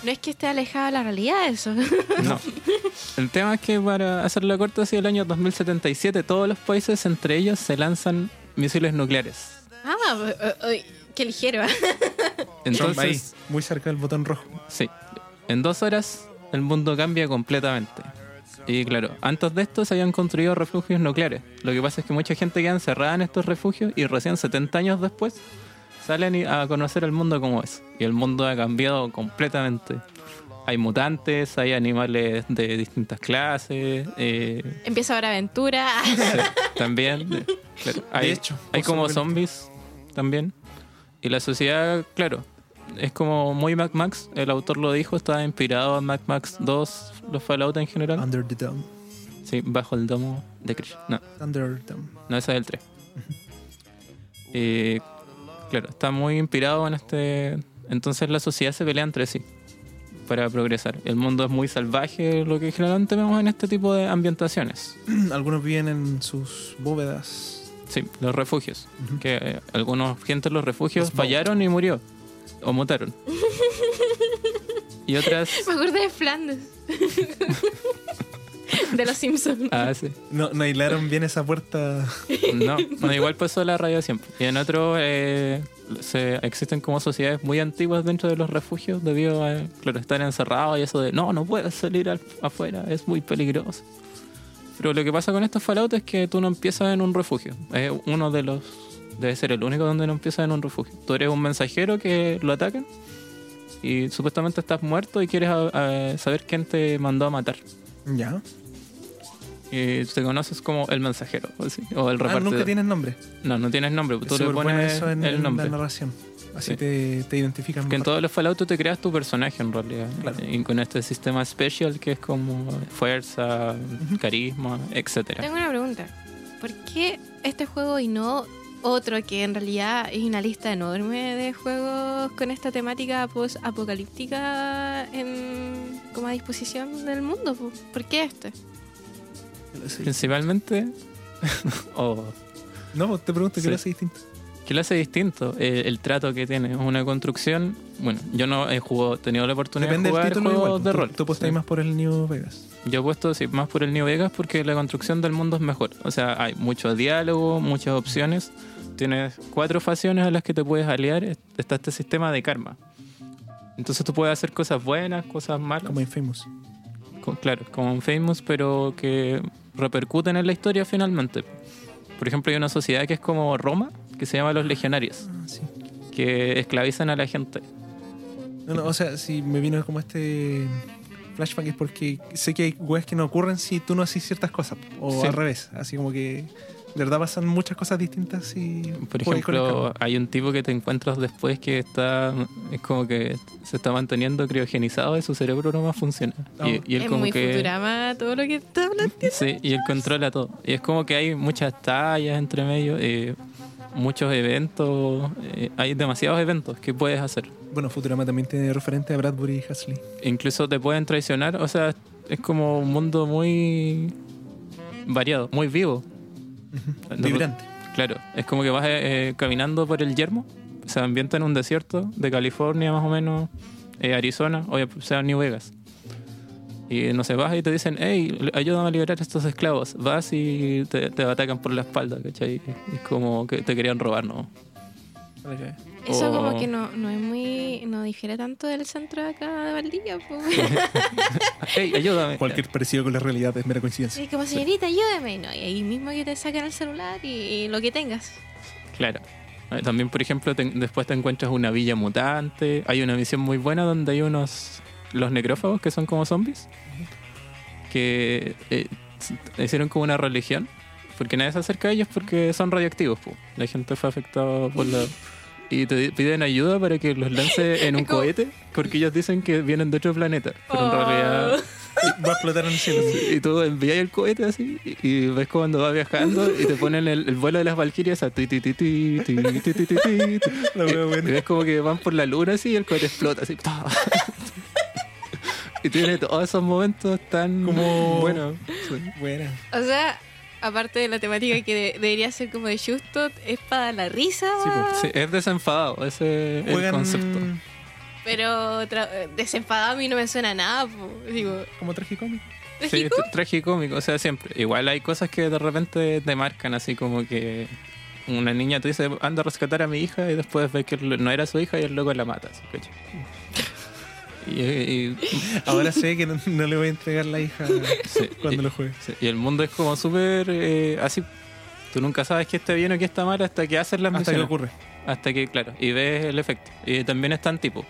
No es que esté alejada de la realidad eso. (laughs) No. (laughs) El tema es que para hacerlo corto, hacia el año 2077, todos los países entre ellos se lanzan misiles nucleares. ah, eh, eh, qué ligero. (laughs) Trump ahí, Entonces, muy cerca del botón rojo. Sí. En dos horas el mundo cambia completamente. Y claro, antes de esto se habían construido refugios nucleares. Lo que pasa es que mucha gente queda encerrada en estos refugios y recién 70 años después salen y- a conocer el mundo como es. Y el mundo ha cambiado completamente. Hay mutantes, hay animales de distintas clases. eh, Empieza ahora aventura. también. eh, (laughs) claro, hay, hecho, hay como zombies también. Y la sociedad, claro, es como muy Mad Max. El autor lo dijo, estaba inspirado en Mad Max 2, los Fallout en general. Under the Dome. Sí, bajo el domo de Krish. No, Under the Dome. no, ese es el 3. Y claro, está muy inspirado en este. Entonces la sociedad se pelea entre sí para progresar. El mundo es muy salvaje, lo que generalmente vemos en este tipo de ambientaciones. (clears throat) Algunos viven en sus bóvedas. Sí, los refugios. Que eh, algunos gente en los refugios Los fallaron y murió. O mutaron. y otras. Me acordé de Flanders. de los Simpsons. Ah, sí. No, no aislaron bien esa puerta. No, bueno, igual pasó la radiación. Y en otros eh, se, existen como sociedades muy antiguas dentro de los refugios debido a claro, estar encerrados y eso de no, no puedes salir al- afuera, es muy peligroso. Pero lo que pasa con estos Fallout es que tú no empiezas en un refugio. Es uno de los. Debe ser el único donde no empiezas en un refugio. Tú eres un mensajero que lo atacan y supuestamente estás muerto y quieres a- a saber quién te mandó a matar. Ya. Y te conoces como el mensajero o, el Ah, repartidor. nunca tienes nombre. No, no tienes nombre, tú le pones eso en, el en nombre. la narración. Así Sí. te, te identifican Que en todos los Fallout tú te creas tu personaje en realidad. Claro. Y con este sistema special que es como fuerza, carisma, etcétera. Tengo una pregunta. ¿Por qué este juego y no otro que en realidad es una lista enorme de juegos con esta temática post-apocalíptica en, como a disposición del mundo? po? ¿Por qué este? Sí. Principalmente, (laughs) o No, te pregunto Sí. qué lo hace distinto. ¿qué lo hace distinto? Eh, el trato que tiene. Es una construcción. Bueno, yo no he jugado, tenido la oportunidad Depende de del jugar título juegos igual. de Tú- rol. Tú Sí. más por el New Vegas. Yo he puesto sí, más por el New Vegas porque la construcción del mundo es mejor. O sea, hay mucho diálogo, muchas opciones. Tienes cuatro facciones a las que te puedes aliar. Está este sistema de karma. Entonces tú puedes hacer cosas buenas, cosas malas. Como Infamous. co- claro, como un famous, pero que repercuten en la historia finalmente. Por ejemplo, hay una sociedad que es como Roma, que se llama los legionarios, Ah, sí. que esclavizan a la gente. No, no, o sea, si me vino como este flashback es porque sé que hay weas que no ocurren si tú no haces ciertas cosas. O Sí. al revés. Así como que de verdad pasan muchas cosas distintas y Por ejemplo, hay un tipo que te encuentras después que está, es como que se está manteniendo criogenizado y su cerebro no más funciona. Oh. Y, y él es como muy que... Futurama todo lo que está hablando. Sí, y él controla todo. Y es como que hay muchas tallas entre medio, eh, muchos eventos, eh, hay demasiados eventos que puedes hacer. Bueno, Futurama también tiene referente a Bradbury y Hasley. Incluso te pueden traicionar, o sea, es como un mundo muy variado, muy vivo. No- Vibrante. Claro, es como que vas eh, caminando por el yermo, se ambienta en un desierto de California más o menos, eh, Arizona, o sea, New Vegas. Y no sé, vas y te dicen, hey, ayúdame a liberar a estos esclavos. Vas y te, te atacan por la espalda, ¿cachai? Y Es como que te querían robar, ¿no? Eso O- como que no, no es muy. no difiere tanto del centro de acá de Valdivia. po. (laughs) Hey, ayúdame. Cualquier parecido con la realidad es mera coincidencia. Sí, como señorita, ayúdeme. No, y ahí mismo que te sacan el celular y, y lo que tengas. Claro. También, por ejemplo, te- después te encuentras una villa mutante. Hay una misión muy buena donde hay unos. Los necrófagos, que son como zombies. Que eh, hicieron como una religión. Porque nadie se acerca a ellos porque son radioactivos. po. La gente fue afectada por la. Y te piden ayuda para que los lance en un como- cohete. Porque ellos dicen que vienen de otro planeta. Pero en Oh. realidad. Va a explotar en el cielo. Y tú envías el cohete así y, ves cuando va viajando y te ponen el, el vuelo de las valquirias a ti, ti, ti, ti, ti, ti, ti, ti, ti, ti. La wea Y ves como que van por la luna así y el cohete explota así. Y tiene todos esos momentos tan Como- bueno. Buena. O sea, aparte de la temática que de- debería ser como de Justo, es para la risa. Sí, sí, es desenfadado, ese es el concepto. Pero desenfadado a mí no me suena a nada. po. Digo, como tragicómico. Sí, ¿trágico? t- tragicómico, o sea, siempre. Igual hay cosas que de repente te marcan, así como que una niña te dice, anda a rescatar a mi hija y después ves que no era su hija y el loco la mata. ¿cachai? Y, y- Ahora sé que no, no le voy a entregar la hija sí, cuando y- lo juegue. sí, y el mundo es como súper eh, así. Tú nunca sabes que está bien o que está mal hasta que haces las Hasta que ocurre. Hasta que, claro, y ves el efecto. Y también están tipo.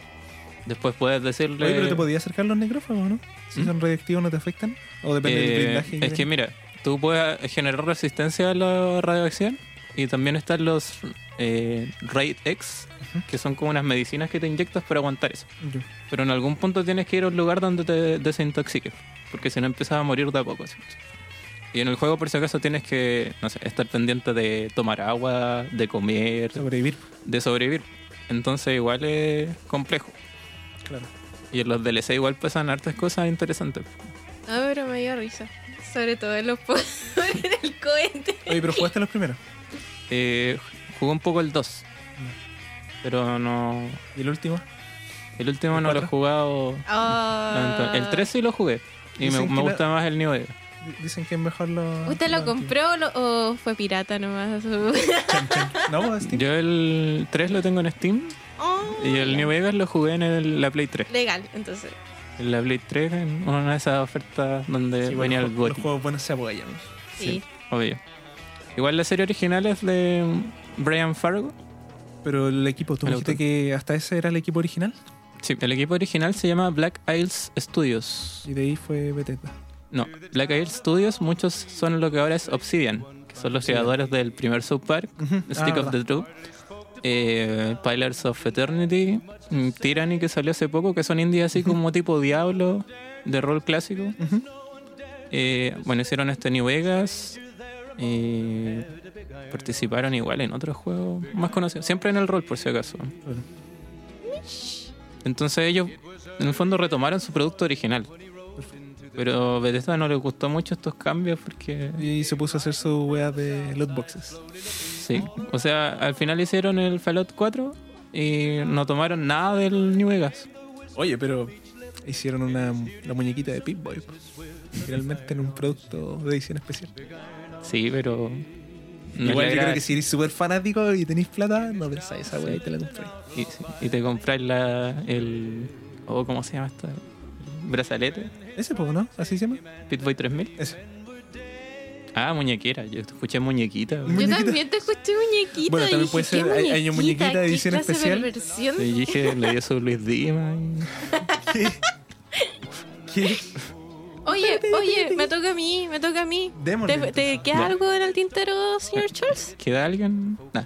Después puedes decirle... Oye, pero te podías acercar los necrófagos, ¿no? Si ¿Mm? son radioactivos, ¿no te afectan? ¿O depende del Eh, blindaje? es que mira, tú puedes generar resistencia a la radiación y también están los eh, Raid X, que son como unas medicinas que te inyectas para aguantar eso. Yo. Pero en algún punto tienes que ir a un lugar donde te desintoxiques, porque si no empiezas a morir de a poco. así. Y en el juego, por si acaso, tienes que, no sé, estar pendiente de tomar agua, de comer, Sobrevivir. de sobrevivir. Entonces igual es complejo. Claro. Y en los DLC igual pasan hartas cosas interesantes. No, pero me dio risa. Sobre todo en los poderes (laughs) en el cohete. Oye, pero jugaste los primeros. Eh, jugué un poco el 2. Pero no. ¿Y el último? El último ¿El no lo he jugado. Ah. El 3 sí lo jugué. Y me, Dicen me que gusta más el New Vegas. D- Dicen que es mejor los. ¿Usted lo los compró o, lo- o fue pirata nomás? Chan, chan. No, pues, Steam. Yo el 3 lo tengo en Steam. Oh, Y el New Vegas lo jugué en el- la Play 3. Legal, entonces. En la Play 3, en una de esas ofertas donde Sí, venía bueno, el los, GOTY. juegos buenos se apoyan. Sí. Obvio. Igual la serie original es de Brian Fargo. Pero el equipo, tú El me dijiste que hasta ese era el equipo original. Sí, el equipo original se llama Black Isles Studios. Y de ahí fue Bethesda. No, Black Isles Studios, muchos son lo que ahora es Obsidian, que son los creadores del primer South Park, Ujú. Stick Ah, of verdad. the Truth, eh, Pillars of Eternity, mm, Tyranny, que salió hace poco, que son indies así como tipo Diablo, de rol clásico. Eh, bueno, hicieron este New Vegas. Y participaron igual en otros juegos más conocidos. Siempre en el rol, por si acaso. Entonces ellos, en el fondo, retomaron su producto original. Pero Bethesda no les gustó mucho estos cambios porque... Y se puso a hacer su wea de loot boxes. Sí. O sea, al final hicieron el Fallout 4 y no tomaron nada del New Vegas. Oye, pero hicieron una la muñequita de Pip-Boy. Finalmente en un producto de edición especial. Sí, pero... no Igual yo creo que si eres súper fanático y tenéis plata, no pensáis esa wea y te la compráis. Y, sí, y te compráis la, el... Oh, ¿Cómo se llama esta? Brazalete. Ese, pues, ¿no? ¿Así se llama? Pitboy 3000. Ese. Ah, muñequera. Yo escuché muñequita. Yo Muñequita. también te escuché muñequita. Bueno, también puede ser- ¿qué hay- hay un muñequita de ¿Qué edición clase de especial? perversión? Y dije, le dio su Luis Dima. y- (laughs) ¿Qué? ¿Qué? Oye, oye, me toca a mí, me toca a mí. Démosle, ¿Te, queda Ya. algo en el tintero, señor Charles? ¿Queda alguien? Nah,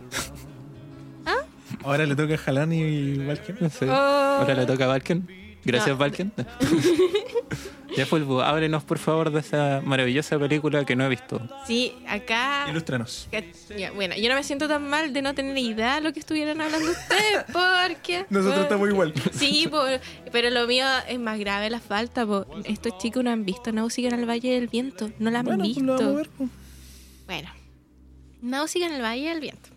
Ahora le toca a Jalán y Valken. no sé. Oh. Ahora le toca a Valken. Gracias, No. Valken. (laughs) ya, Fulvo, háblenos por favor de esa maravillosa película que no he visto. Sí, acá. Ilústranos. bueno, yo no me siento tan mal de no tener idea de lo que estuvieran hablando ustedes, (laughs) porque. Nosotros por- estamos igual. Sí, por- pero lo mío es más grave la falta. po. Estos chicos no han visto Náusica en el Valle del Viento. No la han Bueno, pues visto. lo vamos a ver. pues. Bueno, Náusica en el Valle del Viento.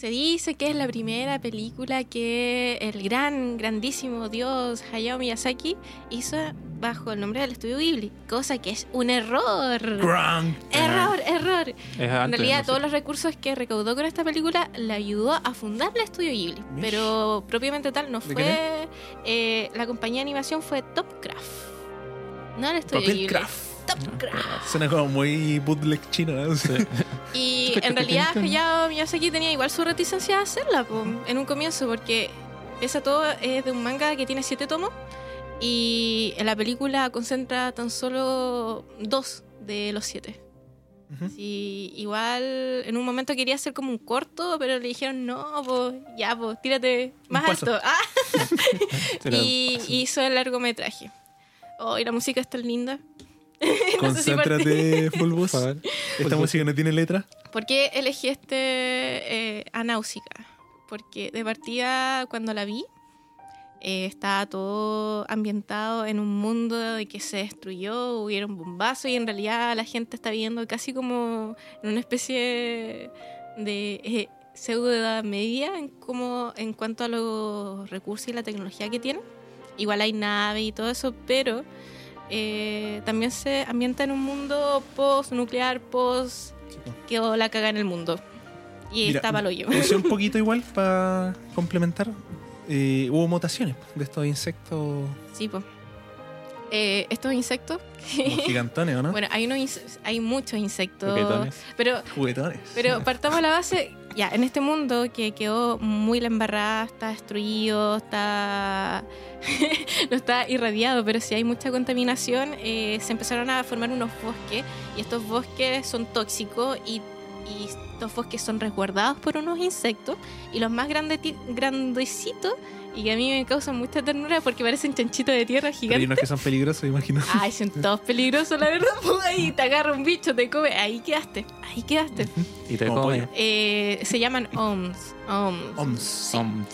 Se dice que es la primera película que el gran, grandísimo dios Hayao Miyazaki hizo bajo el nombre del estudio Ghibli, cosa que es un error. Grant. Error, error. Es En realidad, no sé. todos los recursos que recaudó con esta película le ayudó a fundar el estudio Ghibli. Mish. Pero propiamente tal no ¿De fue. eh, la compañía de animación fue Topcraft. No el estudio Ghibli. Topcraft. Suena como muy bootleg chino. ¿no? Sí. (laughs) Y en realidad Hayao Miyazaki tenía igual su reticencia a hacerla po, en un comienzo, porque pese a todo es de un manga que tiene siete tomos y en la película concentra tan solo dos de los siete. Ujú. Sí, igual en un momento quería hacer como un corto, pero le dijeron, no, pues ya, pues tírate más alto. (laughs) Ah, (laughs) y hizo el largometraje. Oh, y la música es tan linda. (laughs) Concéntrate, Fulbus. Esta música no tiene letra. ¿Por qué elegí este eh, Anáusica? Porque de partida, cuando la vi, eh, estaba todo ambientado en un mundo de que se destruyó, hubieron bombazos y en realidad la gente está viviendo casi como en una especie de eh, pseudo edad media en, como, en cuanto a los recursos y la tecnología que tienen. Igual hay naves y todo eso, pero eh, también se ambienta en un mundo post-nuclear, post quedó la caga en el mundo. Y Mira, está palo yo. Un (laughs) poquito igual para complementar. Eh, hubo mutaciones de estos insectos Sí, pues. Eh, estos insectos. como (laughs) gigantones, ¿o no? bueno, hay, unos hay muchos insectos. Coquetones. Pero, Juguetones. pero partamos a la base. Ya, en este mundo que quedó muy la embarrada, está destruido, está. (laughs) no está irradiado, pero si hay mucha contaminación, eh, se empezaron a formar unos bosques. Y estos bosques son tóxicos y, y estos bosques son resguardados por unos insectos. Y los más grandecitos, y que a mí me causan mucha ternura porque parecen chanchitos de tierra Pero hay gigantes. unos que son peligrosos, imagino. (laughs) Ay, son todos peligrosos, la verdad. (laughs) Pues ahí te agarra un bicho, te come. Ahí quedaste, ahí quedaste. Y te come. Eh, se llaman OMS. OMS. Oms. Sí. Om.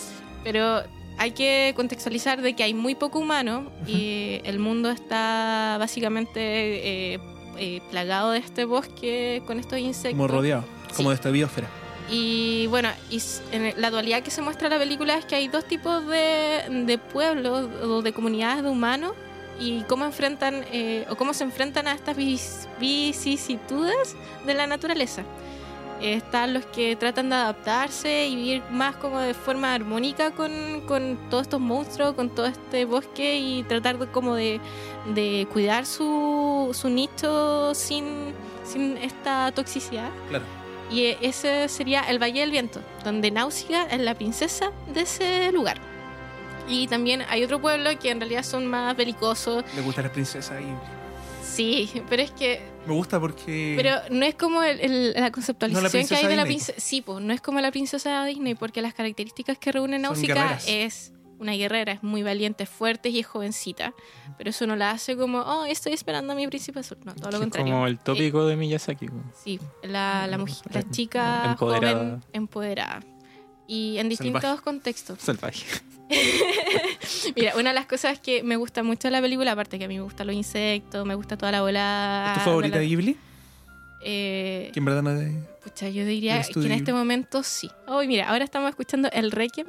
Pero hay que contextualizar de que hay muy poco humano y el mundo está básicamente eh, eh, plagado de este bosque con estos insectos. Como rodeado. Como de esta biosfera. Y bueno, y en la dualidad que se muestra en la película es que hay dos tipos de, de pueblos o de comunidades de humanos y cómo enfrentan eh, o cómo se enfrentan a estas vicisitudes de la naturaleza. Están los que tratan de adaptarse y vivir más como de forma armónica con, con todos estos monstruos, con todo este bosque y tratar de, como de, de cuidar su, su nicho sin, sin esta toxicidad. Claro. Y e- ese sería el Valle del Viento, donde Náusica es la princesa de ese lugar. Y también hay otro pueblo que en realidad son más belicosos. Le gusta la princesa y Sí, pero es que. Me gusta porque Pero no es como el- el- la conceptualización que princesa hay de la Disney, princesa. Sí, pues no es como la princesa Disney, porque las características que reúne Náusica es una guerrera, es muy valiente, es fuerte y es jovencita. Pero eso no la hace como, oh, estoy esperando a mi príncipe azul. No, todo lo Es contrario. como el tópico de Miyazaki. Sí, la, la, mujer- la chica Empoderada. joven empoderada. Y en distintos Salvaje. contextos. Salvaje. (laughs) Mira, una de las cosas que me gusta mucho de la película, aparte que a mí me gustan los insectos, me gusta toda la bola. ¿Es tu favorita de Ghibli? Eh, Que en verdad no es de... pucha, yo diría que en este momento sí. Oh, mira, ahora estamos escuchando el Requiem.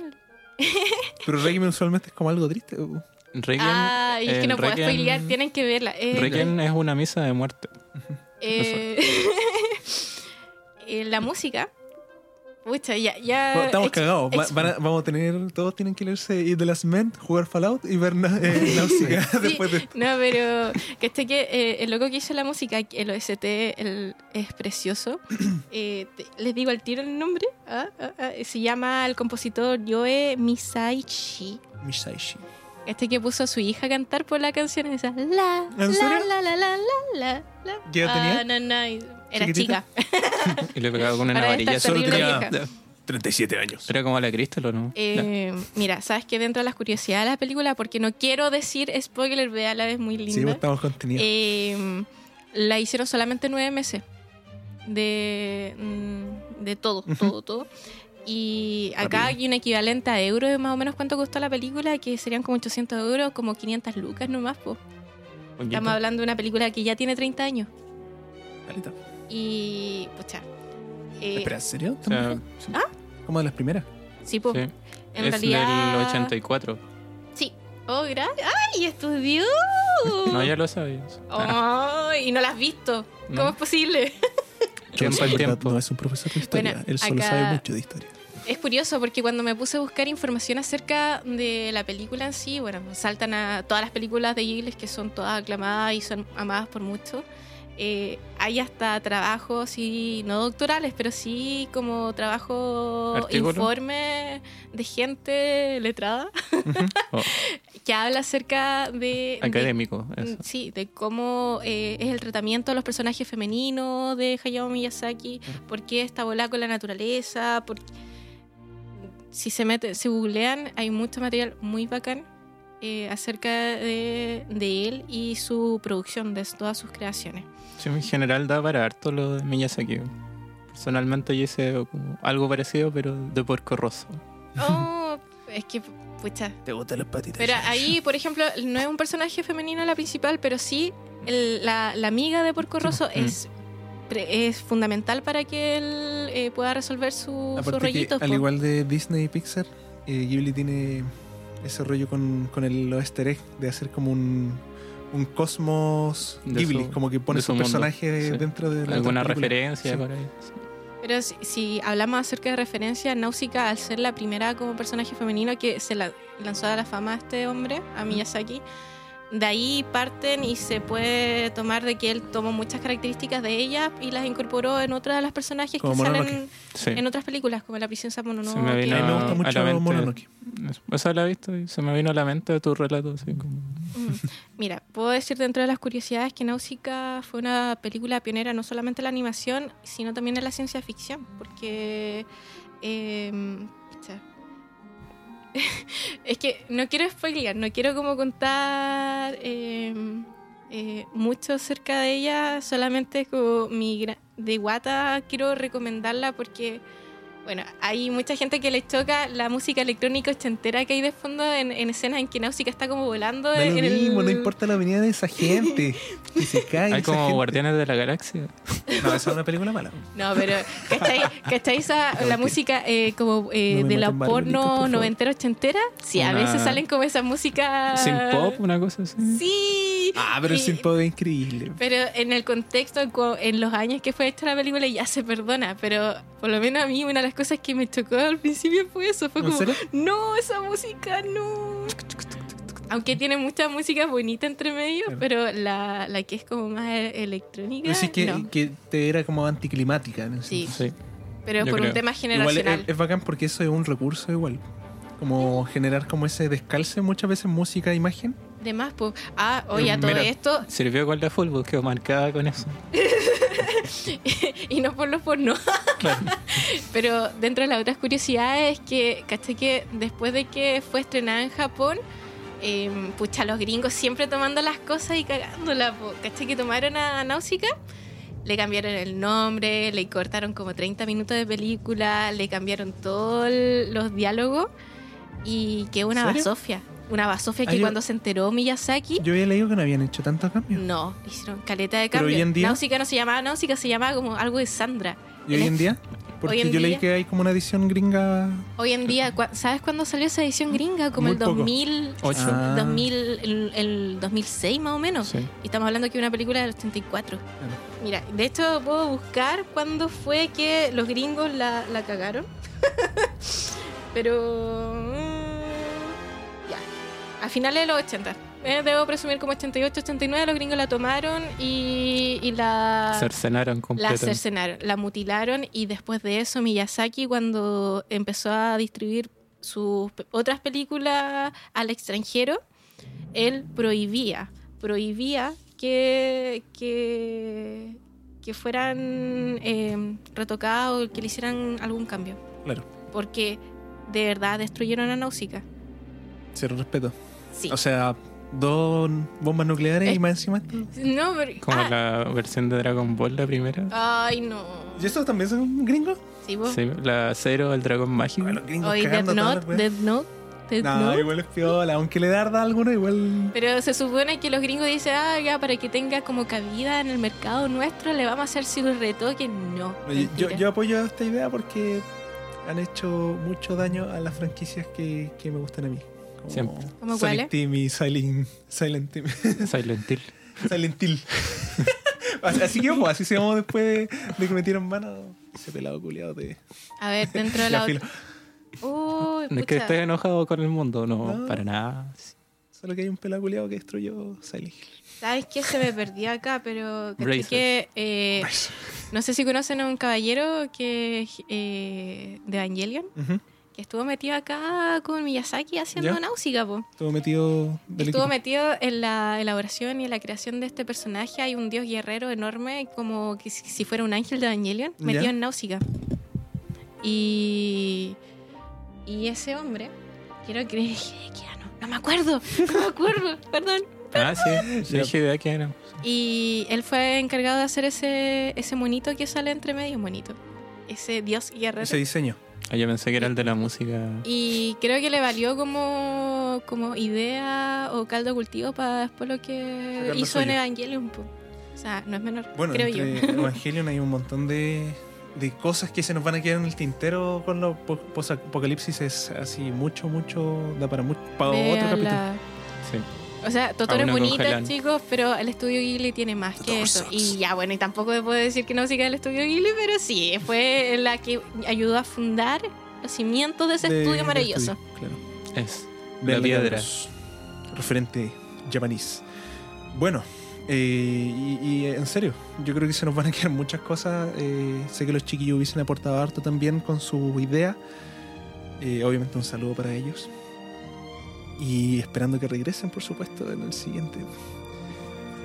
(laughs) Pero Requiem usualmente es como algo triste. uh. Requiem, Ah, y es que el no puedo Requiem- spoilear, tienen que verla. Eh, Requiem es una misa de muerte. eh, (laughs) eh, la música, Pucha, ya, ya. Estamos cagados. Va- van a- vamos a tener, todos tienen que leerse Eat the Last Man, jugar Fallout y ver na- eh, (laughs) Náusica (laughs) Sí, después de. No, pero que este que eh, el loco que hizo la música, el OST, el- es precioso. (clears throat) Eh, te- les digo al tiro el nombre. Ah, ah, ah, se llama el compositor Yoe Misaichi. Mishaishi. Este que puso a su hija a cantar por la canción esa. La, ¿En la, la, la, la, la, la, la. ¿Qué edad tenía? Ah, no, no, Era ¿Chiquitita? chica. (laughs) Y le pegaba con una Ahora varilla. está Solo tenía vieja. 37 años. Era como la Cristal, ¿o no? Eh, mira, sabes que dentro de las curiosidades de la película, porque no quiero decir spoiler, véala, es muy Sí, linda. pues, estamos contenidos. Eh, la hicieron solamente nueve meses de, mm, de todo, todo, todo. Y acá hay un equivalente a euros de más o menos cuánto costó la película, que serían como 800 euros, como 500 lucas nomás. po. Estamos hablando de una película que ya tiene 30 años. Caleta. Y, pucha. eh, Espera, ¿en serio? O sea, ¿Como de las primeras? sí, po. sí. En es realidad. del 84. Sí. Oh, gracias. ¡Ay, estudió! No, ya lo sabías. ¡Ay! y no la has visto. ¿Cómo No. es posible? (laughs) Tiempo al tiempo. No es un profesor de historia. Bueno, Él solo acá- sabe mucho de historia. Es curioso porque cuando me puse a buscar información acerca de la película en sí, bueno, saltan a todas las películas de Ghibli que son todas aclamadas y son amadas por muchos. Eh, hay hasta trabajos, y no doctorales, pero sí como trabajo, ¿Artículo? informe de gente letrada Oh, (laughs) que habla acerca de... de- académico. eso. Sí, de cómo eh, es el tratamiento de los personajes femeninos de Hayao Miyazaki, por qué está volada con la naturaleza, por... si se mete, si googlean, hay mucho material muy bacán eh, acerca de, de él y su producción, de todas sus creaciones. Sí, en general da para harto lo de Miyazaki. Personalmente yo hice como algo parecido, pero de Porco Rosso. Oh, es que, pucha. ¿Te gustan las patitas? Pero ahí, por ejemplo, no es un personaje femenino la principal, pero sí el- la, la amiga de Porco Rosso Mm. es, pre- es fundamental para que él eh, pueda resolver su, sus Aparte que, rollitos. al igual de Disney y Pixar, eh, Ghibli tiene ese rollo con, con el easter egg de hacer como un, un cosmos De Ghibli, su- como que pone su personaje sí. dentro de la Alguna referencia Sí. por ahí. Pero si, si hablamos acerca de referencia, Náusica, al ser la primera como personaje femenino que se la, lanzó a la fama a este hombre, a Miyazaki, de ahí parten y se puede tomar de que él tomó muchas características de ella y las incorporó en otras de las personajes Como que Mononoke. salen Sí. en otras películas, como La princesa Mononoke. Se me A vino mí me a gusta la mucho mente- Mononoke. Esa la he visto y se me vino a la mente de tu relato. Así como... Mm. Mira, puedo decir dentro de las curiosidades que Náusica fue una película pionera no solamente en la animación, sino también en la ciencia ficción, porque... eh. (laughs) es que no quiero spoilear, no quiero como contar eh, eh, mucho acerca de ella, solamente como mi de Guata quiero recomendarla porque... Bueno, hay mucha gente que le choca la música electrónica ochentera que hay de fondo en, en escenas en que Náusica está como volando Da lo en el... mismo, no importa la venida de esa gente. Que se (laughs) cae. Hay esa como gente. Guardianes de la Galaxia. No, esa es una película mala. No, pero ¿cachai, ¿cachai esa, (laughs) la música eh, como eh, No de la porno noventera ochentera? Sí, a Una- veces salen como esa música... Sin pop, una cosa así. Sí. Ah, pero el Y- Simpo es increíble. Pero en el contexto, en en los años que fue hecha la película, ya se perdona. Pero por lo menos a mí, una de las cosas que me chocó al principio fue eso. Fue ¿En como, serio? no, esa música no. Aunque tiene mucha música bonita entre medio, Claro. pero la, la que es como más e- electrónica. Así que, no. que te era como anticlimática. en Sí. Sí. Pero yo por creo. un tema Igual es, generacional. es bacán porque eso es un recurso igual. Como generar como ese descalce muchas veces música e imagen. De más, pues. Ah, oye, a todo Mira. esto, Sirvió con la fútbol, quedó marcada con eso. (laughs) y no por los porno. Claro. (laughs) Pero dentro de las otras curiosidades es que, ¿cachai? Que después de que fue estrenada en Japón, eh, pucha, los gringos siempre tomando las cosas y cagándola, po. ¿cachai? Que tomaron a Náusica, le cambiaron el nombre, le cortaron como 30 minutos de película, le cambiaron todos los diálogos y que una basofia. Una basofia Ah, que yo- cuando se enteró Miyazaki, Yo había leído que no habían hecho tantos cambios. no, hicieron caleta de Pero cambio. hoy en día- Náusica no se llamaba Náusica, se llamaba como algo de Sandra. ¿Y hoy en día? Porque en yo leí que hay como una edición gringa. Hoy en día, ¿sabes cuándo salió esa edición gringa? Como el poco. 2000, Ocho. Ah. 2000 el, el 2006 más o menos. Sí. Y estamos hablando que una película del 84. Mira, de hecho puedo buscar cuándo fue que los gringos la, la cagaron. (laughs) Pero... A finales de los 80. Eh, debo presumir como 88, 89 los gringos la tomaron y, y la... Cercenaron La completamente. cercenaron, la mutilaron y después de eso Miyazaki cuando empezó a distribuir sus otras películas al extranjero, él prohibía, prohibía que, que, que fueran eh, retocadas o que le hicieran algún cambio, Claro, porque de verdad destruyeron a Nausicaa. Cero respeto. Sí. O sea, dos bombas nucleares y más encima esto. no, pero... Como ah, la versión de Dragon Ball, la primera. Ay, no. ¿Y estos también son gringos? Sí, vos. Sí, la Cero, el dragón mágico. Oye, Death Note. Death Note, Death No, Note. igual es piola. Aunque le darda a alguno, igual. Pero se supone que los gringos dicen, ah, ya, para que tenga como cabida en el mercado nuestro, le vamos a hacer su retoque. No. Oye, yo, yo apoyo esta idea porque han hecho mucho daño a las franquicias que, que me gustan a mí. Como Siempre. ¿Cómo Sonic cuáles? Team y Silent, Silent Team. (laughs) Silent Hill. Silent Hill. (laughs) así que vamos, así se llamó después de, de que metieron mano ese pelado culiado de. A ver, dentro de (laughs) la... Uy, No es que estés enojado con el mundo, no, No. para nada. Solo que hay un pelado culiado que destruyó Silent Hill. ¿Sabes qué? Se me perdió acá, pero... que, eh, no sé si conocen a un caballero que eh, de Evangelion, Ujú. Que estuvo metido acá con Miyazaki haciendo ¿Ya? Náusica, po. Estuvo metido del Estuvo equipo. metido en la elaboración y en la creación de este personaje. Hay un dios guerrero enorme, como que si fuera un ángel de Evangelion, metido Ya. en Náusica. Y, y ese hombre, quiero creer que ya no, no me acuerdo, no me acuerdo, (laughs) perdón. Ah, sí. Yo dije de era. Y él fue encargado de hacer ese, ese monito que sale entre medio, monito. Ese dios guerrero. Ese diseño. Ah, yo pensé que era el de la música. Y creo que le valió como, como idea o caldo de cultivo para después lo que Sacar lo hizo en. Evangelion. po. O sea, no es menor, Bueno, creo entre yo. (laughs) Evangelion hay un montón de, de cosas que se nos van a quedar en el tintero con los po- post-apocalipsis. Es así, mucho, mucho. Da para, mucho, para otro capítulo. Sí. O sea, Totoro es congelando. chicos, pero el estudio Ghibli tiene más que eso. sucks. Y ya, bueno, y tampoco puedo decir que no siga el estudio Ghibli, pero sí, fue la que ayudó a fundar los cimientos de ese De- estudio maravilloso. estudio, claro. Es. Vean La piedra. Referente japonés. Bueno, eh, y, y, eh, en serio, yo creo que se nos van a quedar muchas cosas. eh, sé que los chiquillos hubiesen aportado harto también con su idea. Eh, obviamente un saludo para ellos. Y esperando que regresen, por supuesto, en el siguiente.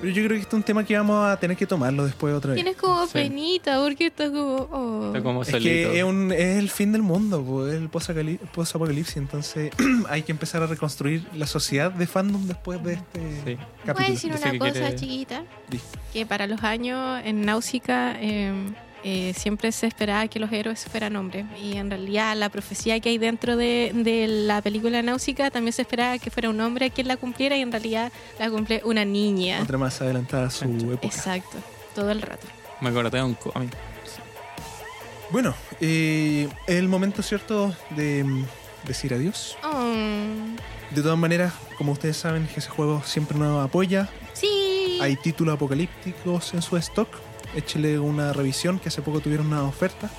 Pero yo creo que este es un tema que vamos a tener que tomarlo después otra vez. Tienes como Sí. penita, porque estás como. oh. Está como Es que es, un- es el fin del mundo, po, es el post-apocalipsis. Entonces (clears throat) hay que empezar a reconstruir la sociedad de fandom después de este Sí. ¿Puedo capítulo. decir Dice una cosa quiere- chiquita? Di. Que para los años en Náusica eh, eh, siempre se esperaba que los héroes fueran hombres. Y en realidad la profecía que hay dentro de, de la película Náusica también se esperaba que fuera un hombre quien la cumpliera y en realidad la cumple una niña. Otra más adelantada a su época. Exacto, todo el rato. Me acordé de un cómic. Bueno, eh, es el momento, ¿cierto?, de mm, decir adiós. Oh, De todas maneras, como ustedes saben, que ese juego siempre nos apoya. sí. Hay títulos apocalípticos en su stock. Échele una revisión, que hace poco tuvieron una oferta.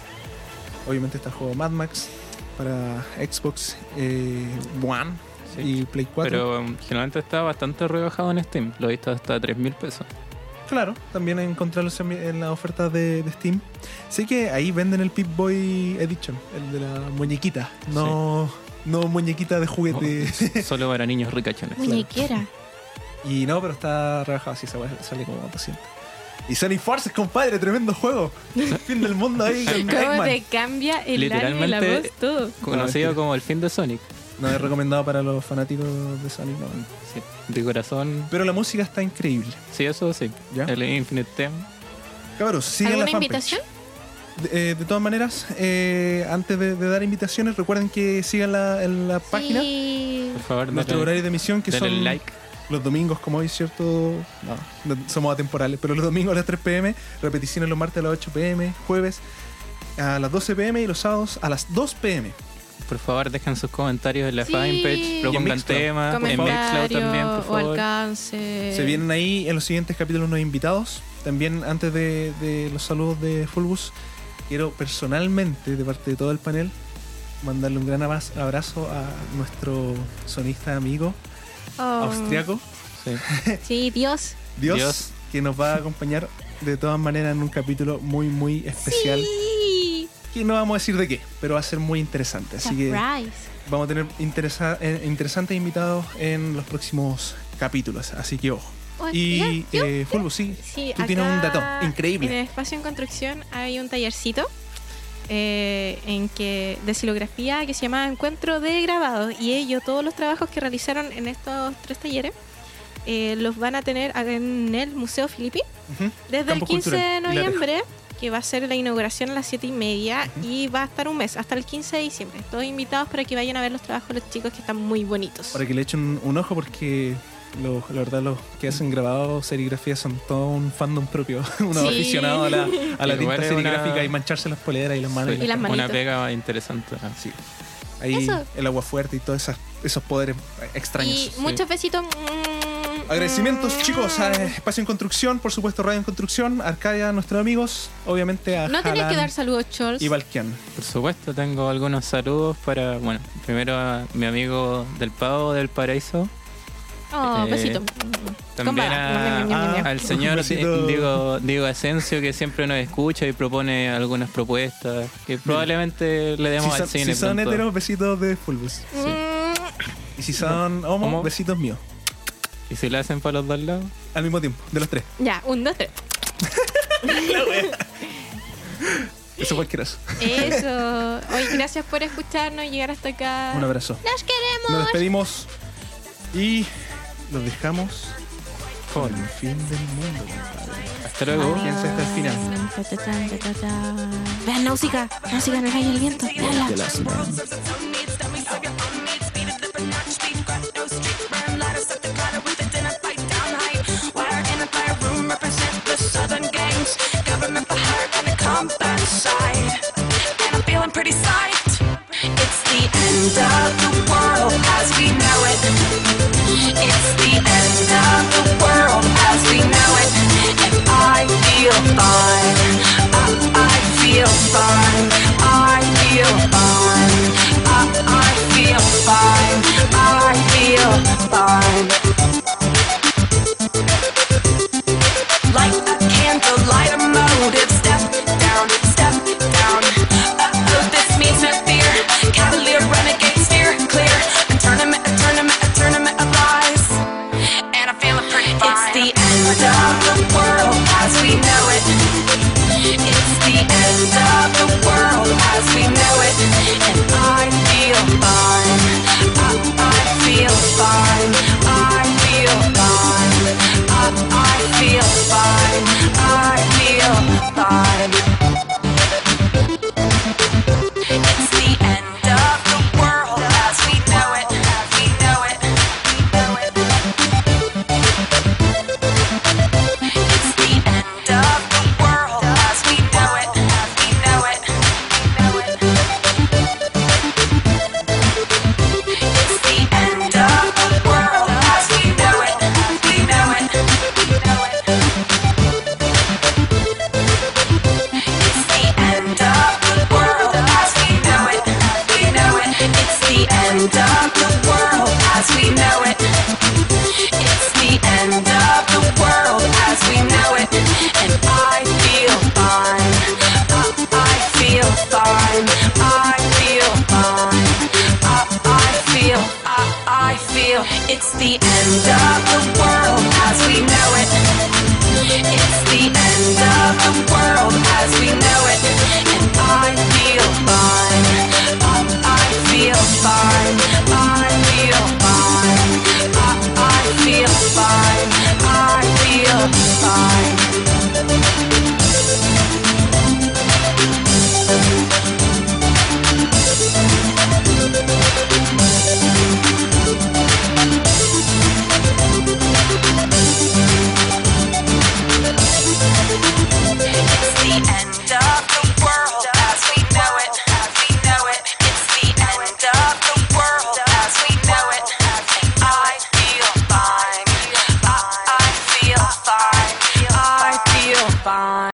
Obviamente está el juego Mad Max para Xbox eh, One Sí. y Play 4. Pero um, generalmente está bastante rebajado en Steam. Lo he visto hasta 3 mil pesos. Claro, también encontrarlos en, las ofertas de, de Steam. Sé que ahí venden el Pip Boy Edition, el de la muñequita, no, no muñequita de juguete. (laughs) Solo para niños ricachones. Muñequera. y no, pero está rebajado, weá sale como 200. Y Sonic Forces, compadre, tremendo juego. fin del mundo ahí (laughs) con ¿Cómo Eggman. te cambia el la voz, todo? Conocido como el fin de Sonic. No es recomendado para los fanáticos de Sonic, no. Sí. De corazón. Pero la música está increíble. Sí, eso sí. ¿Ya? El Infinite Theme. Cabros, sigan ¿Alguna la fanpage. invitación? De, eh, de todas maneras, eh, antes de, de dar invitaciones, recuerden que sigan la, en la página Sí. Por favor, nuestro dale- horario de emisión, que dale son like. Los domingos, como hoy, ¿cierto? No, no somos atemporales, pero los domingos a las 3 pm, repeticiones los martes a las 8 pm, jueves a las 12 pm y los sábados a las 2 pm. Por favor, dejen sus comentarios en la Sí. fanpage, propongan temas, en Mixcloud también, por o favor. alcance. Se vienen ahí en los siguientes capítulos unos invitados. También antes de, de los saludos de Fulbus, quiero personalmente, de parte de todo el panel, mandarle un gran abra- abrazo a nuestro sonista amigo Oh, austriaco, Sí. (laughs) Sí, Dios. Dios, Dios. que nos va a acompañar de todas maneras en un capítulo muy, muy especial. Sí. Que no vamos a decir de qué, pero va a ser muy interesante. Así que Surprise. vamos a tener interesa- eh, interesantes invitados en los próximos capítulos. Así que ojo. Oh, Y eh, Fulbus, sí, Sí, tú tienes un dato increíble. En el espacio en construcción hay un tallercito eh, en que de silografía que se llama Encuentro de Grabado y ellos todos los trabajos que realizaron en estos tres talleres eh, los van a tener en el Museo Filippi Ujú. desde Campo el 15 de Cultural, noviembre que va a ser la inauguración a las 7 y media y va a estar un mes hasta el 15 de diciembre. Todos invitados para que vayan a ver los trabajos de los chicos que están muy bonitos. Para que le echen un, un ojo porque lo- la verdad los que hacen grabado serigrafía son todo un fandom propio, (laughs) unos Sí. aficionados a la, a la tinta una- y mancharse las poleras y las manos. Y las Una pega interesante. Sí. Ahí Eso. el agua fuerte y todos esas- esos poderes extraños. y muchos besitos Agradecimientos, chicos, a Espacio en Construcción, por supuesto, Radio en Construcción, Arcadia, nuestros amigos, obviamente a no tenías que dar saludos Charles y Valkian. Por supuesto, tengo algunos saludos para, bueno, primero a mi amigo del Pavo del Paraíso. Oh, Eh, besito. También a- al señor besito. Diego, Diego Asensio que siempre nos escucha y propone algunas propuestas que probablemente le Si demos son, al cine. si son pronto. heteros, besitos de Fulbus. Y si son homo, Homo. besitos míos. Y si lo hacen para los dos lados, Al mismo tiempo, de los tres. Ya, un, dos, tres. (laughs) (laughs) Eso cualquiera. Eso. (laughs) Oye, gracias por escucharnos y llegar hasta acá. Un abrazo. Nos queremos. Nos despedimos y los dejamos con el fin del mundo, compadre. hasta luego. Quédense hasta el final. Vean Náusica, Náusica en el rayo del viento. Veanla. It's the end of the world as we know it. It's the end of the world as we know it. And I feel fine. I, I feel fine. I feel fine. I, I feel fine. I feel fine. Light a candle, light a.